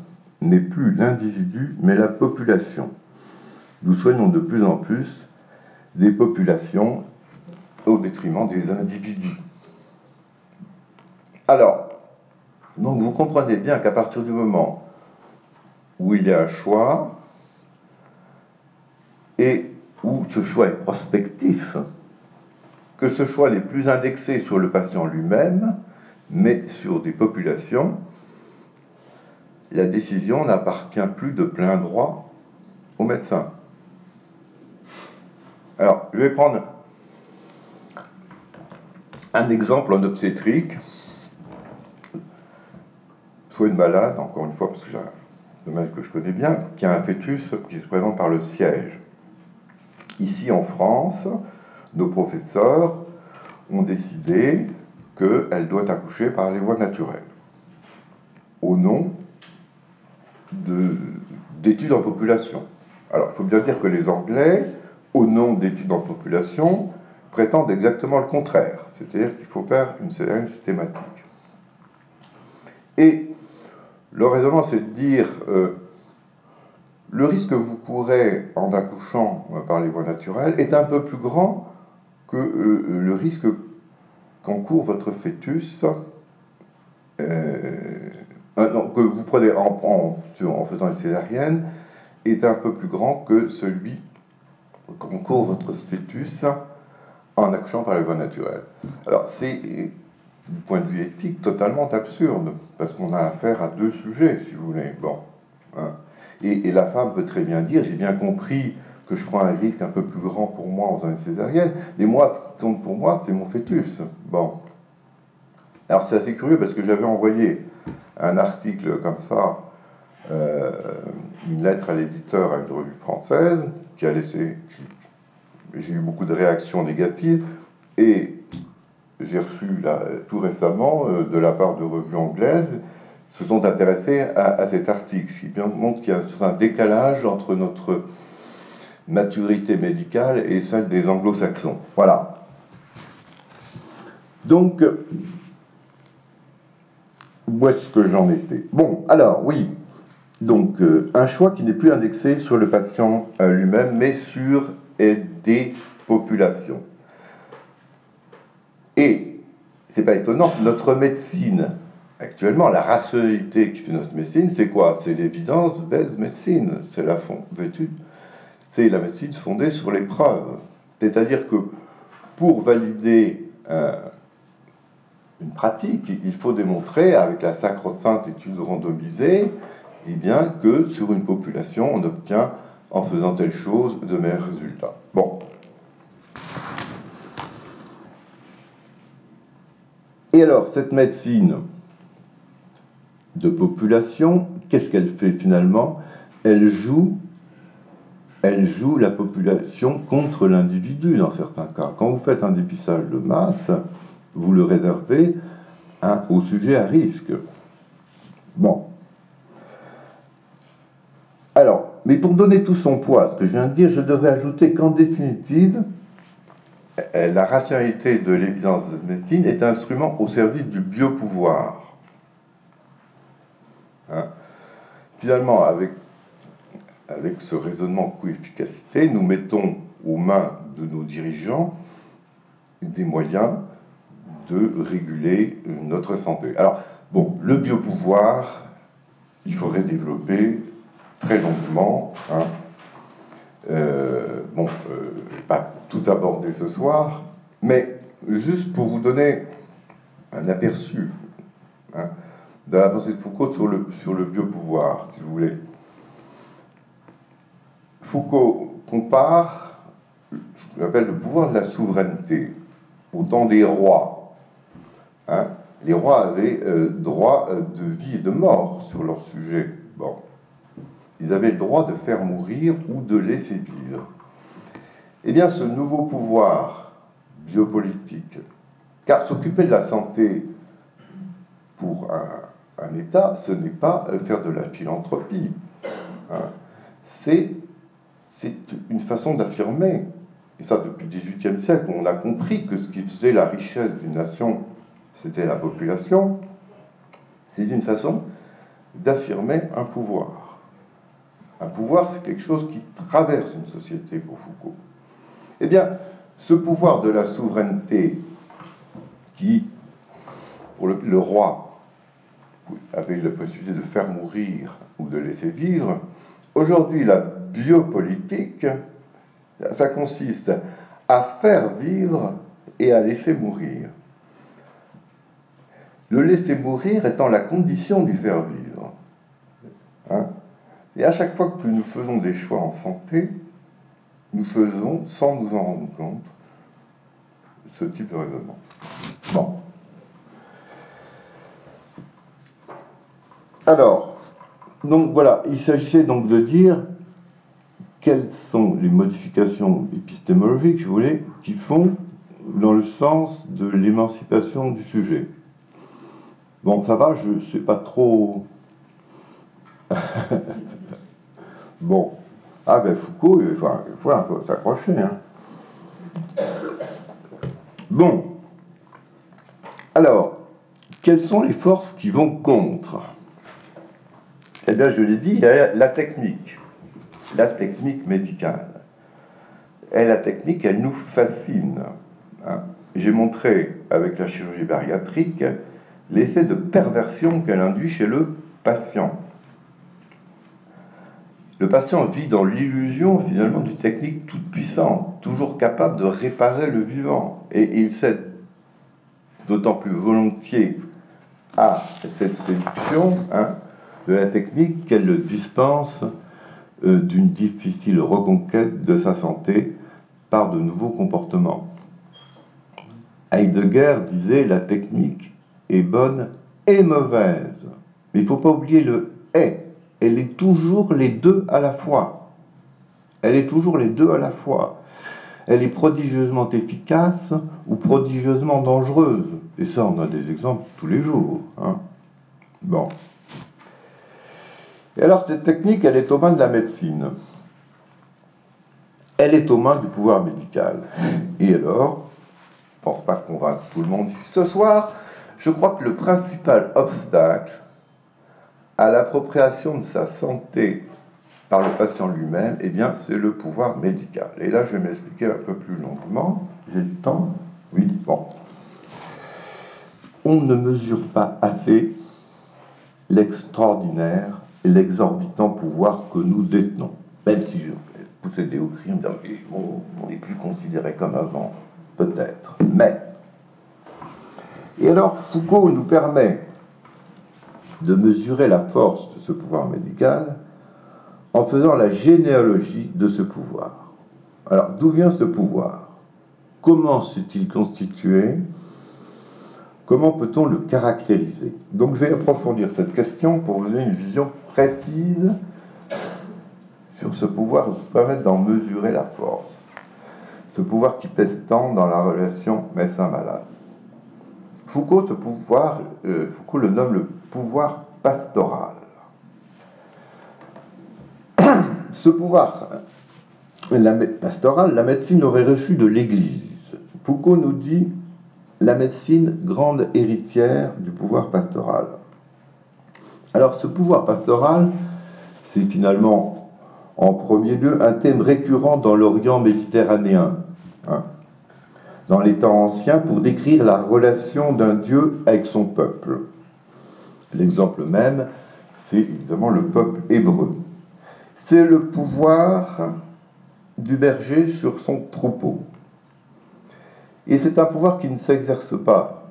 n'est plus l'individu mais la population. Nous soignons de plus en plus des populations au détriment des individus. Alors, vous comprenez bien qu'à partir du moment où il y a un choix, et où ce choix est prospectif, que ce choix n'est plus indexé sur le patient lui-même, mais sur des populations, la décision n'appartient plus de plein droit au médecin. Alors, je vais prendre un exemple en obstétrique, soit une malade, encore une fois, parce que j'ai un domaine que je connais bien, qui a un fœtus qui se présente par le siège. Ici en France, nos professeurs ont décidé qu'elle doit accoucher par les voies naturelles, au nom d'études en population. Alors, il faut bien dire que les Anglais, au nom d'études en population, prétendent exactement le contraire, c'est-à-dire qu'il faut faire une césarienne systématique. Et le raisonnement, c'est de dire euh, le risque que vous courez en accouchant euh, par les voies naturelles est un peu plus grand que euh, le risque qu'encourt votre fœtus, euh, que vous prenez en, en, faisant une césarienne, est un peu plus grand que celui qu'encourt votre fœtus en accouchant par les voies naturelles. Alors c'est, du point de vue éthique, totalement absurde, parce qu'on a affaire à deux sujets, si vous voulez. Bon. Hein. Et, la femme peut très bien dire, j'ai bien compris que je prends un risque un peu plus grand pour moi en faisant une césarienne, mais moi, ce qui compte pour moi, c'est mon fœtus. Bon. Alors c'est assez curieux parce que j'avais envoyé un article comme ça, euh, une lettre à l'éditeur à une revue française, qui a laissé... J'ai eu beaucoup de réactions négatives, et j'ai reçu tout récemment, euh, de la part de revues anglaises, se sont intéressés à, cet article, ce qui montre qu'il y a un décalage entre notre maturité médicale et celle des anglo-saxons. Voilà. Donc, où est-ce que j'en étais? Bon, alors, oui. Donc, euh, un choix qui n'est plus indexé sur le patient euh, lui-même, mais sur des populations. Et, c'est pas étonnant, notre médecine Actuellement, la rationalité qui fait notre médecine, c'est quoi? C'est l'évidence de base médecine. C'est la, c'est la médecine fondée sur les preuves. C'est-à-dire que pour valider euh, une pratique, il faut démontrer avec la sacro-sainte étude randomisée eh bien, que sur une population, on obtient, en faisant telle chose, de meilleurs résultats. Bon. Et alors, cette médecine de population, qu'est-ce qu'elle fait finalement? Elle joue elle joue la population contre l'individu dans certains cas. Quand vous faites un dépistage de masse, vous le réservez au sujet à risque. Bon. Alors, mais pour donner tout son poids à ce que je viens de dire, je devrais ajouter qu'en définitive, la rationalité de l'évidence de médecine est un instrument au service du biopouvoir. Hein Finalement, avec avec ce raisonnement coût-efficacité, nous mettons aux mains de nos dirigeants des moyens de réguler notre santé. Alors, bon, le biopouvoir, il faudrait développer très longuement. Hein. Euh, bon, euh, pas tout aborder ce soir, mais juste pour vous donner un aperçu hein, de la pensée de Foucault sur le, sur le biopouvoir, si vous voulez. Foucault compare ce qu'on appelle le pouvoir de la souveraineté au temps des rois. Hein. les rois avaient euh, droit euh, de vie et de mort sur leur sujet. Bon. Ils avaient le droit de faire mourir ou de laisser vivre. Eh bien, ce nouveau pouvoir biopolitique, car s'occuper de la santé pour un, État, ce n'est pas euh, faire de la philanthropie. Hein. c'est une façon d'affirmer, et ça depuis le XVIIIe siècle, on a compris que ce qui faisait la richesse d'une nation, c'était la population, c'est une façon d'affirmer un pouvoir. Un pouvoir, c'est quelque chose qui traverse une société pour Foucault. Eh bien, ce pouvoir de la souveraineté qui, pour le roi, avait la possibilité de faire mourir ou de laisser vivre, aujourd'hui, la biopolitique, ça consiste à faire vivre et à laisser mourir. Le laisser mourir étant la condition du faire vivre. Hein et à chaque fois que nous faisons des choix en santé, nous faisons, sans nous en rendre compte, ce type de raisonnement. Bon. Alors, donc voilà, il s'agissait donc de dire quelles sont les modifications épistémologiques, je voulais, qui font dans le sens de l'émancipation du sujet. Bon, ça va, je ne sais pas trop. bon. Ah ben Foucault, il faut, s'accrocher. Hein. Bon. Alors, quelles sont les forces qui vont contre? Eh bien, je l'ai dit, la technique la technique médicale. Et la technique, elle nous fascine. Hein. J'ai montré avec la chirurgie bariatrique l'effet de perversion qu'elle induit chez le patient. Le patient vit dans l'illusion finalement d'une technique toute puissante, toujours capable de réparer le vivant. Et il cède d'autant plus volontiers à cette séduction hein, de la technique qu'elle le dispense euh, d'une difficile reconquête de sa santé par de nouveaux comportements. Heidegger disait la technique est bonne et mauvaise. Mais il ne faut pas oublier le est. Elle est toujours les deux à la fois. Elle est toujours les deux à la fois. Elle est prodigieusement efficace ou prodigieusement dangereuse. Et ça, on a des exemples tous les jours. Hein. Bon. Et alors cette technique, elle est aux mains de la médecine. Elle est aux mains du pouvoir médical. Et alors, je ne pense pas convaincre tout le monde ici ce soir, je crois que le principal obstacle à l'appropriation de sa santé par le patient lui-même, eh bien, c'est le pouvoir médical. Et là, je vais m'expliquer un peu plus longuement. J'ai le temps? Oui, bon. On ne mesure pas assez l'extraordinaire l'exorbitant pouvoir que nous détenons. Même si je des hauts cris, on n'est plus considéré comme avant, peut-être. Mais. Et alors Foucault nous permet de mesurer la force de ce pouvoir médical en faisant la généalogie de ce pouvoir. Alors, d'où vient ce pouvoir? Comment s'est-il constitué? Comment peut-on le caractériser? Donc, je vais approfondir cette question pour vous donner une vision précise sur ce pouvoir vous permettre d'en mesurer la force. Ce pouvoir qui pèse tant dans la relation médecin-malade. Foucault, ce pouvoir, euh, Foucault le nomme le pouvoir pastoral. ce pouvoir pastoral, la médecine aurait reçu de l'Église. Foucault nous dit la médecine grande héritière du pouvoir pastoral. Alors ce pouvoir pastoral, c'est finalement en premier lieu un thème récurrent dans l'Orient méditerranéen, hein, dans les temps anciens, pour décrire la relation d'un Dieu avec son peuple. L'exemple même, c'est évidemment le peuple hébreu. C'est le pouvoir du berger sur son troupeau. Et c'est un pouvoir qui ne s'exerce pas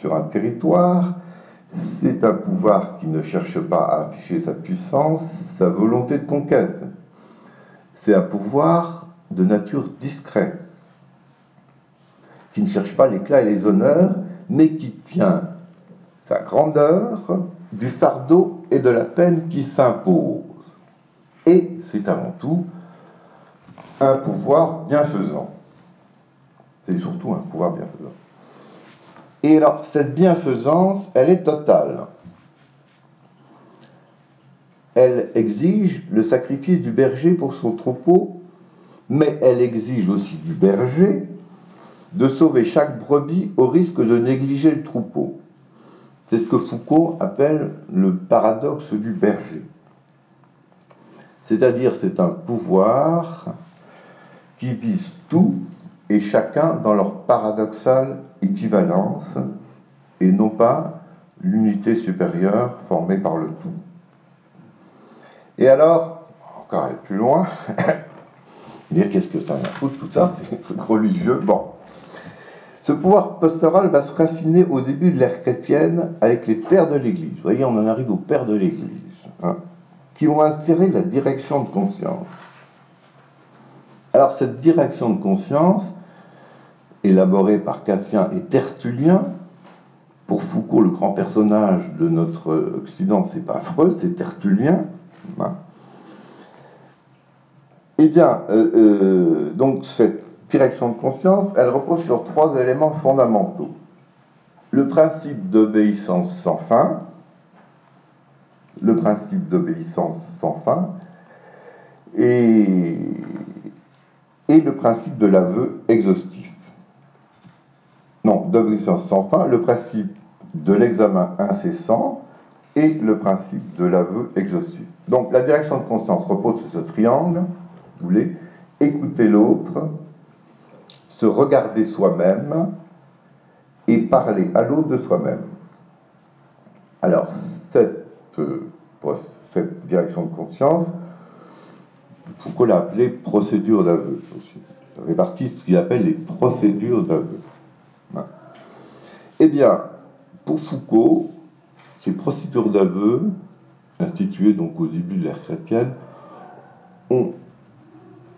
sur un territoire, c'est un pouvoir qui ne cherche pas à afficher sa puissance, sa volonté de conquête. C'est un pouvoir de nature discrète, qui ne cherche pas l'éclat et les honneurs, mais qui tient sa grandeur du fardeau et de la peine qui s'impose. Et c'est avant tout un pouvoir bienfaisant. C'est surtout un pouvoir bienfaisant. Et alors, cette bienfaisance, elle est totale. Elle exige le sacrifice du berger pour son troupeau, mais elle exige aussi du berger de sauver chaque brebis au risque de négliger le troupeau. C'est ce que Foucault appelle le paradoxe du berger. C'est-à-dire c'est un pouvoir qui vise tout et chacun dans leur paradoxale équivalence et non pas l'unité supérieure formée par le tout. Et alors, encore aller plus loin, dire qu'est-ce que ça a à foutre tout ça, c'est religieux. Bon, ce pouvoir pastoral va se raffiner au début de l'ère chrétienne avec les pères de l'Église. Vous voyez, on en arrive aux pères de l'Église, hein, qui vont inspirer la direction de conscience. Alors cette direction de conscience, élaborée par Cassien et Tertullien, pour Foucault, le grand personnage de notre Occident, c'est pas affreux, c'est Tertullien. Hein. Eh bien, euh, euh, donc cette direction de conscience, elle repose sur trois éléments fondamentaux. Le principe d'obéissance sans fin, le principe d'obéissance sans fin, et, et le principe de l'aveu exhaustif. Non, d'obéissance sans fin, le principe de l'examen incessant et le principe de l'aveu exhaustif. Donc la direction de conscience repose sur ce triangle, vous voulez, écouter l'autre, se regarder soi-même et parler à l'autre de soi-même. Alors, cette, euh, cette direction de conscience, Foucault l'a procédure d'aveu. Répartit ce qu'il appelle les procédures d'aveu. Eh bien, pour Foucault, ces procédures d'aveu, instituées donc au début de l'ère chrétienne, ont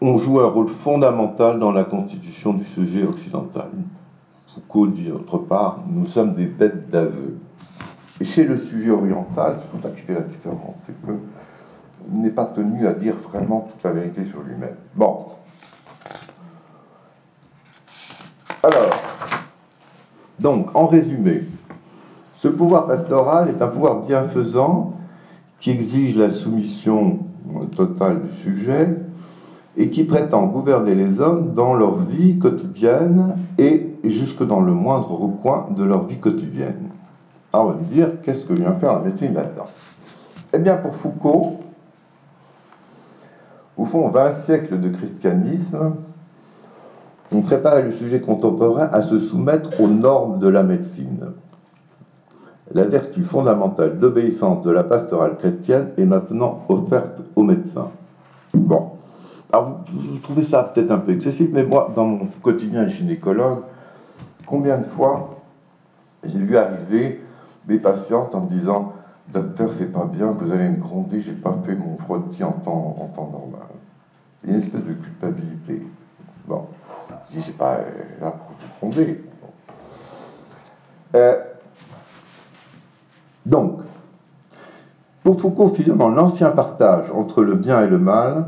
on joue un rôle fondamental dans la constitution du sujet occidental. Foucault dit d'autre part, nous sommes des bêtes d'aveu. Et chez le sujet oriental, c'est pour ça que je fais la différence, c'est que n'est pas tenu à dire vraiment toute la vérité sur lui-même. Bon. Alors, donc, en résumé, ce pouvoir pastoral est un pouvoir bienfaisant qui exige la soumission totale du sujet, et qui prétend gouverner les hommes dans leur vie quotidienne et jusque dans le moindre recoin de leur vie quotidienne. Alors on va me dire, qu'est-ce que vient faire la médecine là-dedans? Eh bien pour Foucault, au fond 20 siècles de christianisme, on prépare le sujet contemporain à se soumettre aux normes de la médecine. La vertu fondamentale d'obéissance de la pastorale chrétienne est maintenant offerte aux médecins. Bon, alors, vous, trouvez ça peut-être un peu excessif, mais moi, dans mon quotidien de gynécologue, combien de fois j'ai vu arriver des patientes en me disant Docteur, c'est pas bien, vous allez me gronder, j'ai pas fait mon frottis en temps, en temps normal. Il y a une espèce de culpabilité. Bon, je dis, j'ai pas euh, là pour vous gronder. Euh, donc, pour Foucault, finalement, l'ancien partage entre le bien et le mal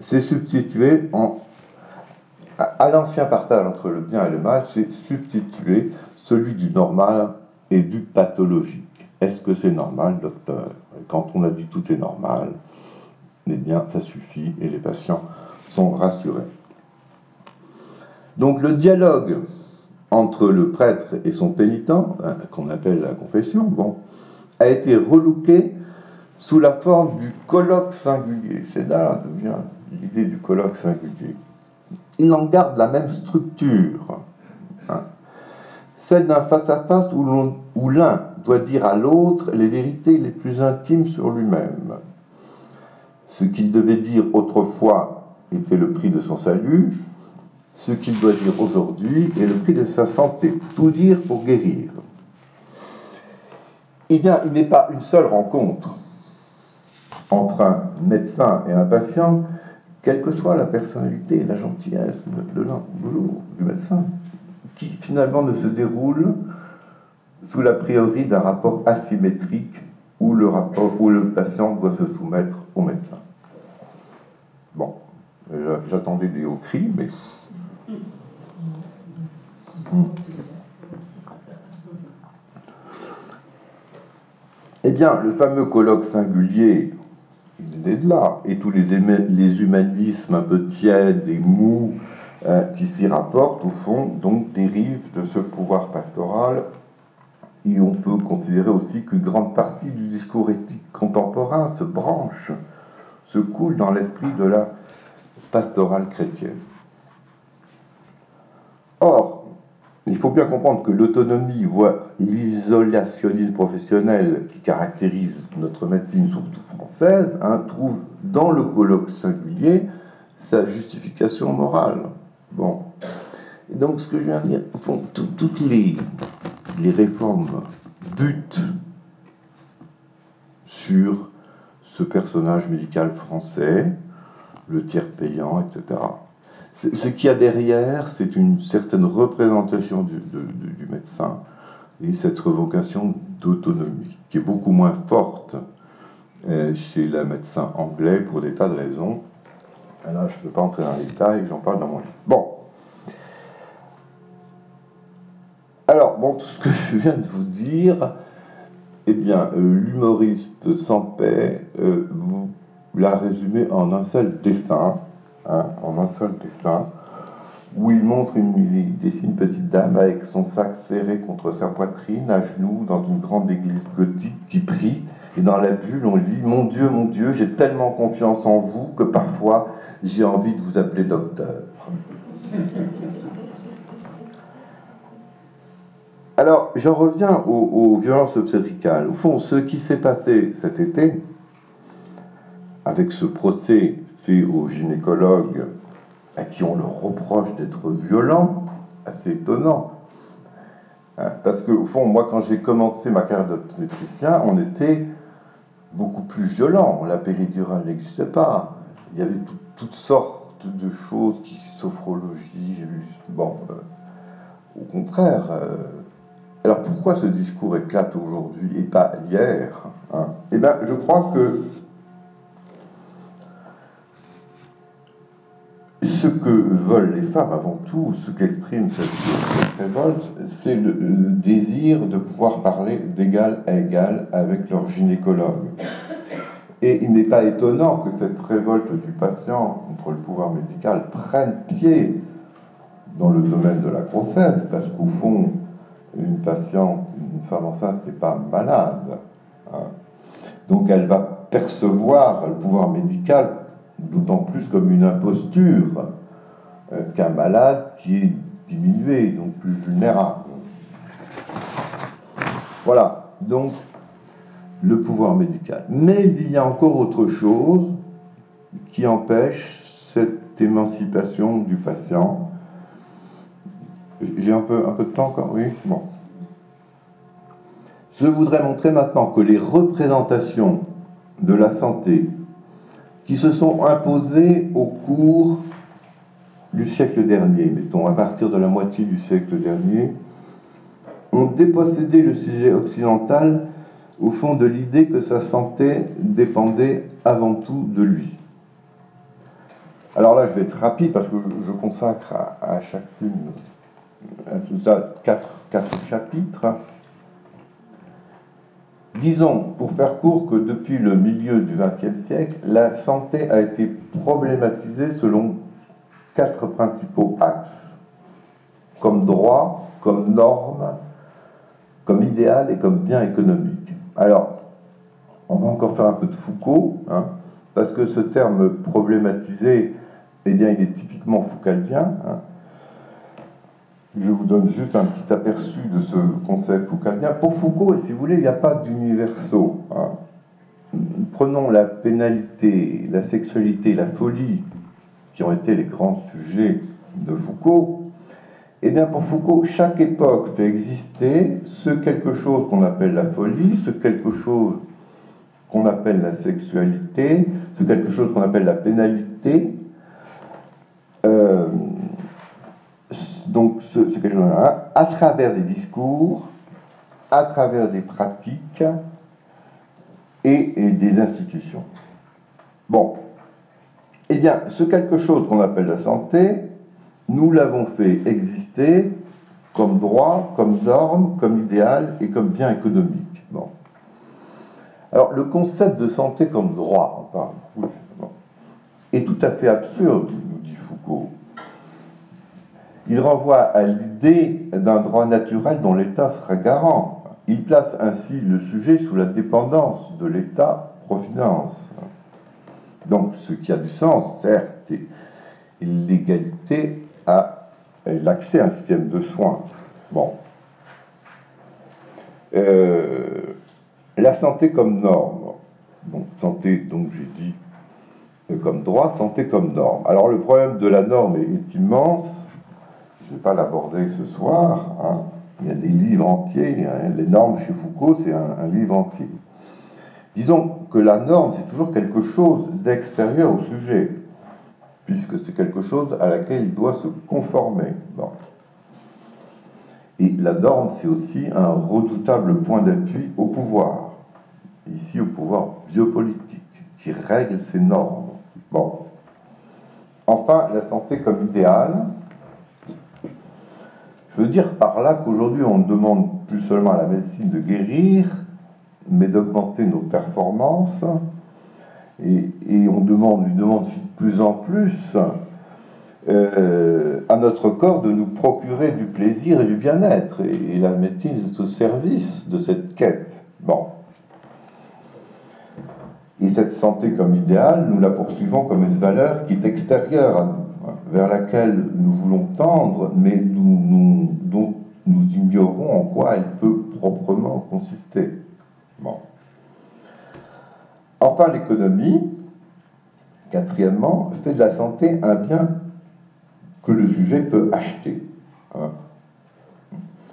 s'est substitué. À, l'ancien partage entre le bien et le mal, s'est substitué celui du normal et du pathologique. Est-ce que c'est normal, docteur? Quand on a dit tout est normal, eh bien, ça suffit et les patients sont rassurés. Donc le dialogue entre le prêtre et son pénitent, hein, qu'on appelle la confession, a été relooké sous la forme du colloque singulier. C'est là d'où vient l'idée du colloque singulier. Il en garde la même structure, hein. celle d'un face-à-face où l'un doit dire à l'autre les vérités les plus intimes sur lui-même. Ce qu'il devait dire autrefois était le prix de son salut, ce qu'il doit dire aujourd'hui est le prix de sa santé. Tout dire pour guérir. Eh bien, il n'est pas une seule rencontre entre un médecin et un patient, quelle que soit la personnalité la gentillesse de l'un du médecin, qui finalement ne se déroule sous l'a priori d'un rapport asymétrique où le, où le patient doit se soumettre au médecin. Bon, j'attendais des hauts cris, mais eh bien, le fameux colloque singulier, il est de là, et tous les, humanismes un peu tièdes et mous euh, qui s'y rapportent, au fond, donc dérivent de ce pouvoir pastoral. Et on peut considérer aussi qu'une grande partie du discours éthique contemporain se branche, se coule dans l'esprit de la pastorale chrétienne. Or, il faut bien comprendre que l'autonomie, voire l'isolationnisme professionnel qui caractérise notre médecine, surtout française, hein, trouve dans le colloque singulier sa justification morale. Bon. Et donc, ce que je viens de dire, toutes les, les réformes butent sur ce personnage médical français, le tiers payant, etc. Ce qu'il y a derrière, c'est une certaine représentation du, médecin et cette revocation d'autonomie, qui est beaucoup moins forte euh, chez le médecin anglais pour des tas de raisons. là, je ne peux pas entrer dans les détails, j'en parle dans mon livre. Bon. Alors, bon, tout ce que je viens de vous dire, eh bien, euh, l'humoriste sans paix euh, vous l'a résumé en un seul dessin Hein, en un seul dessin, où il montre une, il dessine une petite dame avec son sac serré contre sa poitrine, à genoux, dans une grande église gothique qui prie. Et dans la bulle, on lit Mon Dieu, mon Dieu, j'ai tellement confiance en vous que parfois j'ai envie de vous appeler docteur. Alors, j'en reviens aux, violences obstétricales. Au fond, ce qui s'est passé cet été, avec ce procès aux gynécologues à qui on leur reproche d'être violents, assez étonnant. Hein, parce que, au fond, moi, quand j'ai commencé ma carrière d'obstétricien, on était beaucoup plus violent. La péridurale n'existait pas. Il y avait toutes sortes de choses, qui, sophrologie, j'ai. Bon, euh, au contraire. Euh, alors pourquoi ce discours éclate aujourd'hui et pas hier hein? Eh bien, je crois que ce que veulent les femmes avant tout, ce qu'exprime cette, révolte, c'est le, désir de pouvoir parler d'égal à égal avec leur gynécologue. Et il n'est pas étonnant que cette révolte du patient contre le pouvoir médical prenne pied dans le domaine de la grossesse, parce qu'au fond, une patiente, une femme enceinte n'est pas malade. Hein. Donc elle va percevoir le pouvoir médical d'autant plus comme une imposture euh, qu'un malade qui est diminué, donc plus vulnérable. Voilà, donc le pouvoir médical. Mais il y a encore autre chose qui empêche cette émancipation du patient. J'ai un peu, un peu de temps encore, oui Bon. Je voudrais montrer maintenant que les représentations de la santé qui se sont imposées au cours du siècle dernier, mettons à partir de la moitié du siècle dernier, ont dépossédé le sujet occidental au fond de l'idée que sa santé dépendait avant tout de lui. Alors là, je vais être rapide parce que je consacre à, chacune, à tout ça, quatre, quatre chapitres. Disons, pour faire court, que depuis le milieu du XXe siècle, la santé a été problématisée selon quatre principaux axes, comme droit, comme norme, comme idéal et comme bien économique. Alors, on va encore faire un peu de Foucault, hein, parce que ce terme problématisé, eh bien, il est typiquement foucaldien. Hein. Je vous donne juste un petit aperçu de ce concept foucaldien. Pour Foucault, et si vous voulez, il n'y a pas d'universaux. Hein. Prenons la pénalité, la sexualité, la folie, qui ont été les grands sujets de Foucault. Et eh bien pour Foucault, chaque époque fait exister ce quelque chose qu'on appelle la folie, ce quelque chose qu'on appelle la sexualité, ce quelque chose qu'on appelle la pénalité. Euh, donc ce, ce quelque chose à travers des discours, à travers des pratiques et, et des institutions. Bon, eh bien, ce quelque chose qu'on appelle la santé, nous l'avons fait exister comme droit, comme norme, comme idéal et comme bien économique. Bon. Alors, le concept de santé comme droit, enfin, est tout à fait absurde, nous dit Foucault. Il renvoie à l'idée d'un droit naturel dont l'État sera garant. Il place ainsi le sujet sous la dépendance de l'État-providence. Donc, ce qui a du sens, certes, est l'égalité à l'accès à un système de soins. Bon. Euh, la santé comme norme. Donc, santé, donc j'ai dit, euh, comme droit, santé comme norme. Alors, le problème de la norme est, immense. Je ne vais pas l'aborder ce soir. Hein. Il y a des livres entiers. Les normes chez Foucault, c'est un livre entier. Disons que la norme, c'est toujours quelque chose d'extérieur au sujet, puisque c'est quelque chose à laquelle il doit se conformer. Et la norme, c'est aussi un redoutable point d'appui au pouvoir, ici au pouvoir biopolitique, qui règle ces normes. Bon. Enfin, la santé comme idéal. Je veux dire par là qu'aujourd'hui, on demande plus seulement à la médecine de guérir, mais d'augmenter nos performances. Et, on demande, lui demande de plus en plus euh, à notre corps de nous procurer du plaisir et du bien-être. Et, la médecine est au service de cette quête. Bon. Et cette santé comme idéal, nous la poursuivons comme une valeur qui est extérieure à nous, vers laquelle nous voulons tendre, mais nous, dont nous ignorons en quoi elle peut proprement consister. Enfin, l'économie, quatrièmement, fait de la santé un bien que le sujet peut acheter. Hein.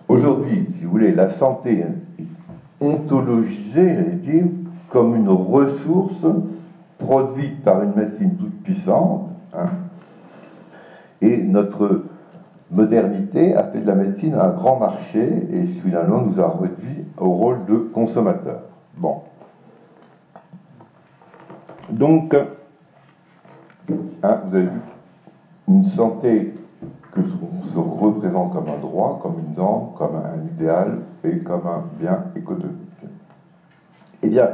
Aujourd'hui, si vous voulez, la santé est ontologisée, dire, comme une ressource produite par une médecine toute puissante. Hein. Et notre modernité a fait de la médecine un grand marché et finalement nous a réduit au rôle de consommateur. Bon. Donc, hein, vous avez vu, une santé que l'on se représente comme un droit, comme une norme, comme un idéal et comme un bien économique. Eh bien,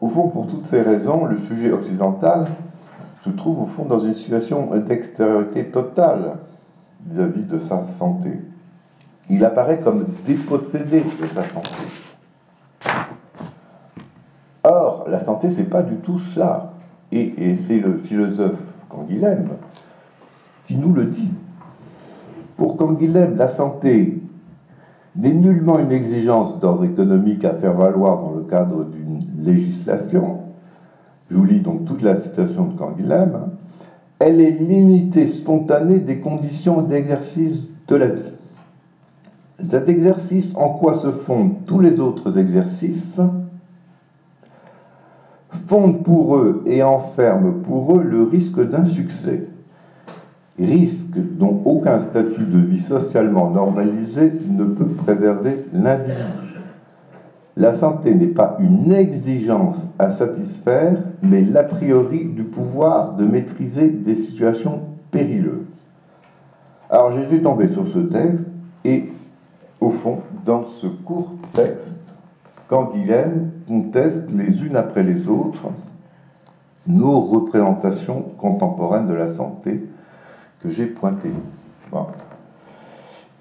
au fond, pour toutes ces raisons, le sujet occidental se trouve au fond dans une situation d'extériorité totale vis-à-vis de sa santé. Il apparaît comme dépossédé de sa santé. Or, la santé, c'est pas du tout cela. Et, c'est le philosophe Canguilhem qui nous le dit. Pour Canguilhem, la santé n'est nullement une exigence d'ordre économique à faire valoir dans le cadre d'une législation. Je vous lis donc toute la citation de Canguilhem elle est l'unité spontanée des conditions d'exercice de la vie. Cet exercice, en quoi se fondent tous les autres exercices, fonde pour eux et enferme pour eux le risque d'insuccès, risque dont aucun statut de vie socialement normalisé ne peut préserver l'individu. La santé n'est pas une exigence à satisfaire, mais l'a priori du pouvoir de maîtriser des situations périlleuses. Alors j'ai dû tomber sur ce texte et au fond, dans ce court texte, quand Guilhem conteste les unes après les autres nos représentations contemporaines de la santé que j'ai pointées.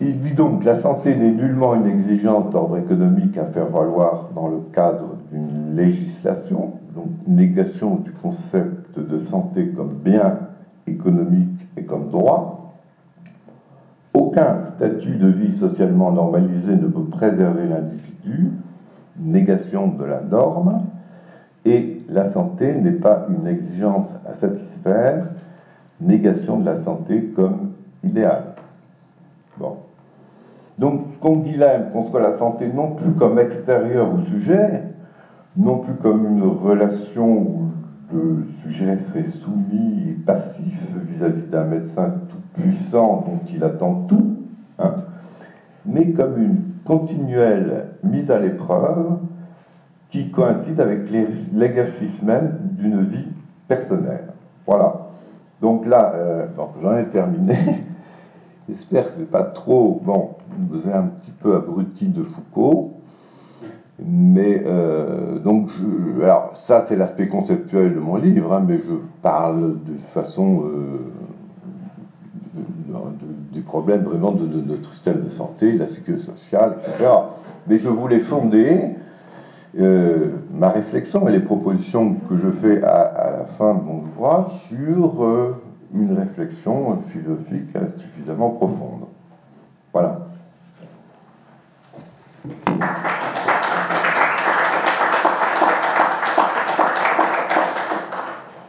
Il dit donc que la santé n'est nullement une exigence d'ordre économique à faire valoir dans le cadre d'une législation, donc négation du concept de santé comme bien économique et comme droit, aucun statut de vie socialement normalisé ne peut préserver l'individu, négation de la norme, et la santé n'est pas une exigence à satisfaire, négation de la santé comme idéal. Bon. Donc, qu'on conçoit la santé non plus comme extérieure au sujet, non plus comme une relation où le sujet serait soumis et passif vis-à-vis d'un médecin tout puissant dont il attend tout, hein, mais comme une continuelle mise à l'épreuve qui coïncide avec l'exercice même d'une vie personnelle. Voilà. Donc là, euh, j'en ai terminé. J'espère que ce n'est pas trop. Bon, vous êtes un petit peu abruti de Foucault. Mais euh, donc, je, alors ça c'est l'aspect conceptuel de mon livre, hein, mais je parle de façon euh, du problème vraiment de, notre système de santé, de la sécurité sociale, etc. Mais je voulais fonder euh, ma réflexion et les propositions que je fais à, la fin de mon ouvrage sur une réflexion philosophique suffisamment profonde. Voilà.